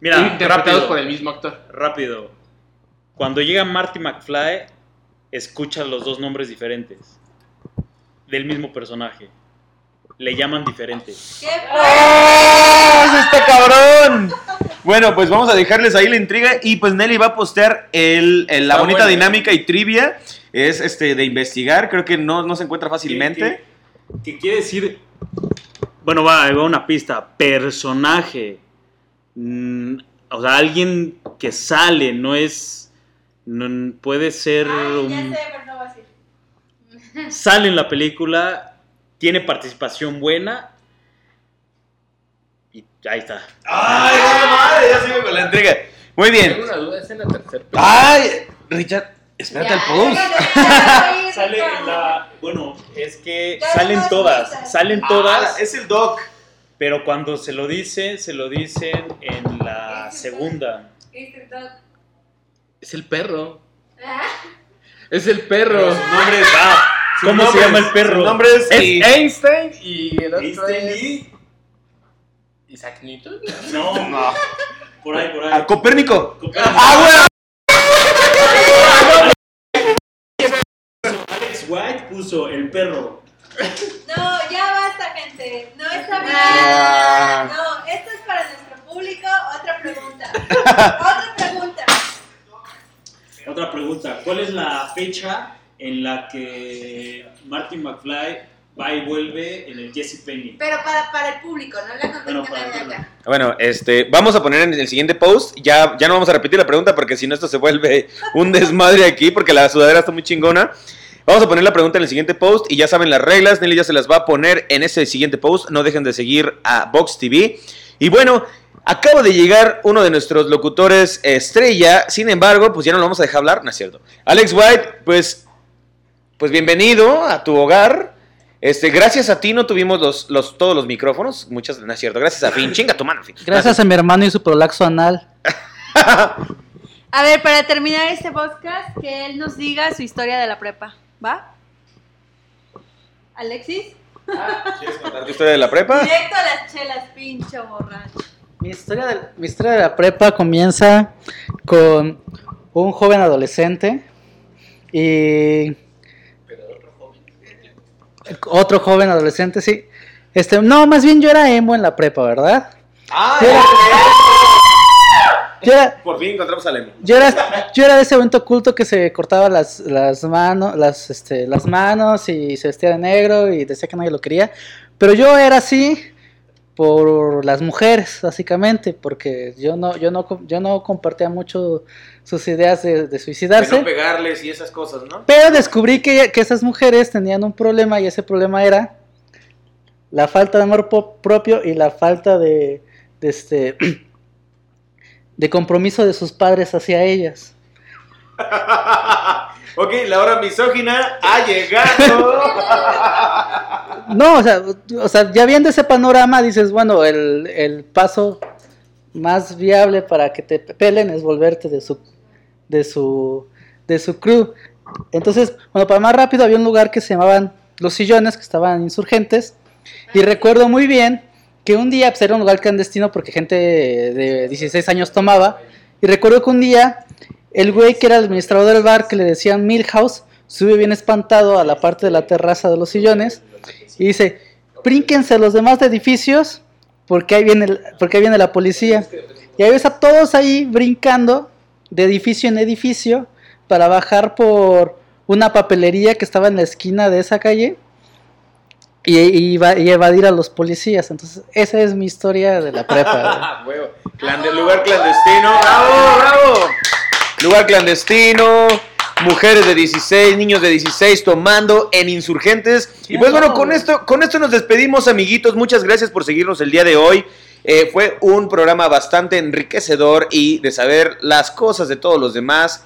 Mira, interpretados rápido, por el mismo actor. rápido. Cuando llega Marty McFly, escucha los dos nombres diferentes del mismo personaje. Le llaman diferente. ¿Qué ¡Oh! ¡Ese está cabrón! Bueno, pues vamos a dejarles ahí la intriga. Y pues Nelly va a postear el, el- la Está bonita bueno. dinámica y trivia. Es este de investigar. Creo que no, no se encuentra fácilmente. ¿Qué, qué quiere decir? Bueno, va, va una pista. Personaje. Mm, o sea, alguien que sale, no es. no- puede ser. Ay, ya un- sé, pero no va a decir. Sale en la película, tiene participación buena. Y ahí está. ¡Ay, madre! Ya sigo con la intriga. Muy bien. Tengo una duda, es en la tercera ¡Ay! Richard, espérate Ya, al post. [LAUGHS] Sale en la. Bueno, es que Ya salen no todas. Salen Ah, todas. es el doc. Pero cuando se lo dice, se lo dicen en la segunda. Es el perro. Ah, Es el perro. Su nombre es. ah, Su ¿Cómo nombre se llama es- el perro? Su nombre es. Es y- Einstein y el otro Einstein es... y- Isaac Newton. No, No. [LAUGHS] por ahí, por ahí. Ah, Copérnico. Copérnico. ¡Ah, Alex White puso el perro. No, ya basta, gente. No está bien. Ah. No, esto es para nuestro público. Otra pregunta. [LAUGHS] Otra pregunta. Otra pregunta. ¿Cuál es la fecha en la que Martin McFly va y vuelve en el Jesse Penny? Pero para, para el público, no le conté Bueno, público. acá. Bueno, este, vamos a poner en el siguiente post. Ya, ya no vamos a repetir la pregunta porque si no esto se vuelve un desmadre aquí porque la sudadera está muy chingona. Vamos a poner la pregunta en el siguiente post y ya saben las reglas. Nelly ya se las va a poner en ese siguiente post. No dejen de seguir a Vox TV. Y bueno, acaba de llegar uno de nuestros locutores estrella. Sin embargo, pues ya no lo vamos a dejar hablar, no es cierto. Alex White, pues, pues bienvenido a tu hogar. Este, gracias a ti no tuvimos los, los, todos los micrófonos. Muchas, no es cierto. Gracias a Fin. [LAUGHS] Chinga tu mano, Fin. Gracias a mi hermano y su prolaxo anal. A ver, para terminar este podcast, que él nos diga su historia de la prepa. ¿Va? ¿Alexis? ¿Quieres contar tu historia de la prepa? Directo a las chelas, pincho borracho. Mi historia, de, mi historia de la prepa comienza con un joven adolescente y otro joven adolescente, sí. Este, no, más bien yo era emo en la prepa, ¿verdad? ¡Ah! Era, yo era- Por fin encontramos a Lemo. yo era, yo era de ese evento culto que se cortaba las, las, manos, las, este, las manos y se vestía de negro y decía que nadie lo quería. Pero yo era así por las mujeres, básicamente, porque yo no, yo no, yo no compartía mucho sus ideas de, de suicidarse. De no pegarles y esas cosas, ¿no? Pero descubrí que, que esas mujeres tenían un problema y ese problema era la falta de amor propio y la falta de, de este [CLEARS THROAT] de compromiso de sus padres hacia ellas. [LAUGHS] ok, la hora misógina ha llegado. No, o sea, o sea, ya viendo ese panorama dices, bueno, el, el paso más viable para que te pelen es volverte de su de su de su crew. Entonces, bueno, para más rápido había un lugar que se llamaban Los Sillones, que estaban insurgentes, y recuerdo muy bien que un día, pues era un lugar clandestino porque gente de 16 años tomaba, y recuerdo que un día el güey que era el administrador del bar, que le decían Milhouse, sube bien espantado a la parte de la terraza de los sillones y dice, brínquense los demás de edificios porque ahí viene, porque viene la policía. Y ahí ves a todos ahí brincando de edificio en edificio para bajar por una papelería que estaba en la esquina de esa calle y, y eva- y evadir a los policías. Entonces, esa es mi historia de la prepa. [LAUGHS] Clande- lugar clandestino. ¡Bravo, bravo! Lugar clandestino. mujeres de 16, niños de 16 tomando en insurgentes. Y pues bueno, con esto, con esto nos despedimos, amiguitos. Muchas gracias por seguirnos el día de hoy. Eh, fue un programa bastante enriquecedor y de saber las cosas de todos los demás.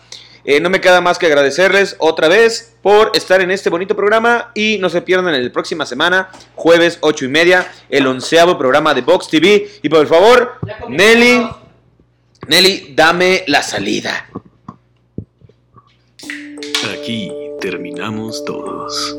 Eh, no me queda más que agradecerles otra vez por estar en este bonito programa y no se pierdan en la próxima semana, jueves 8 y media, el onceavo programa de Box TV. Y por favor, Nelly, Nelly, dame la salida. Aquí terminamos todos.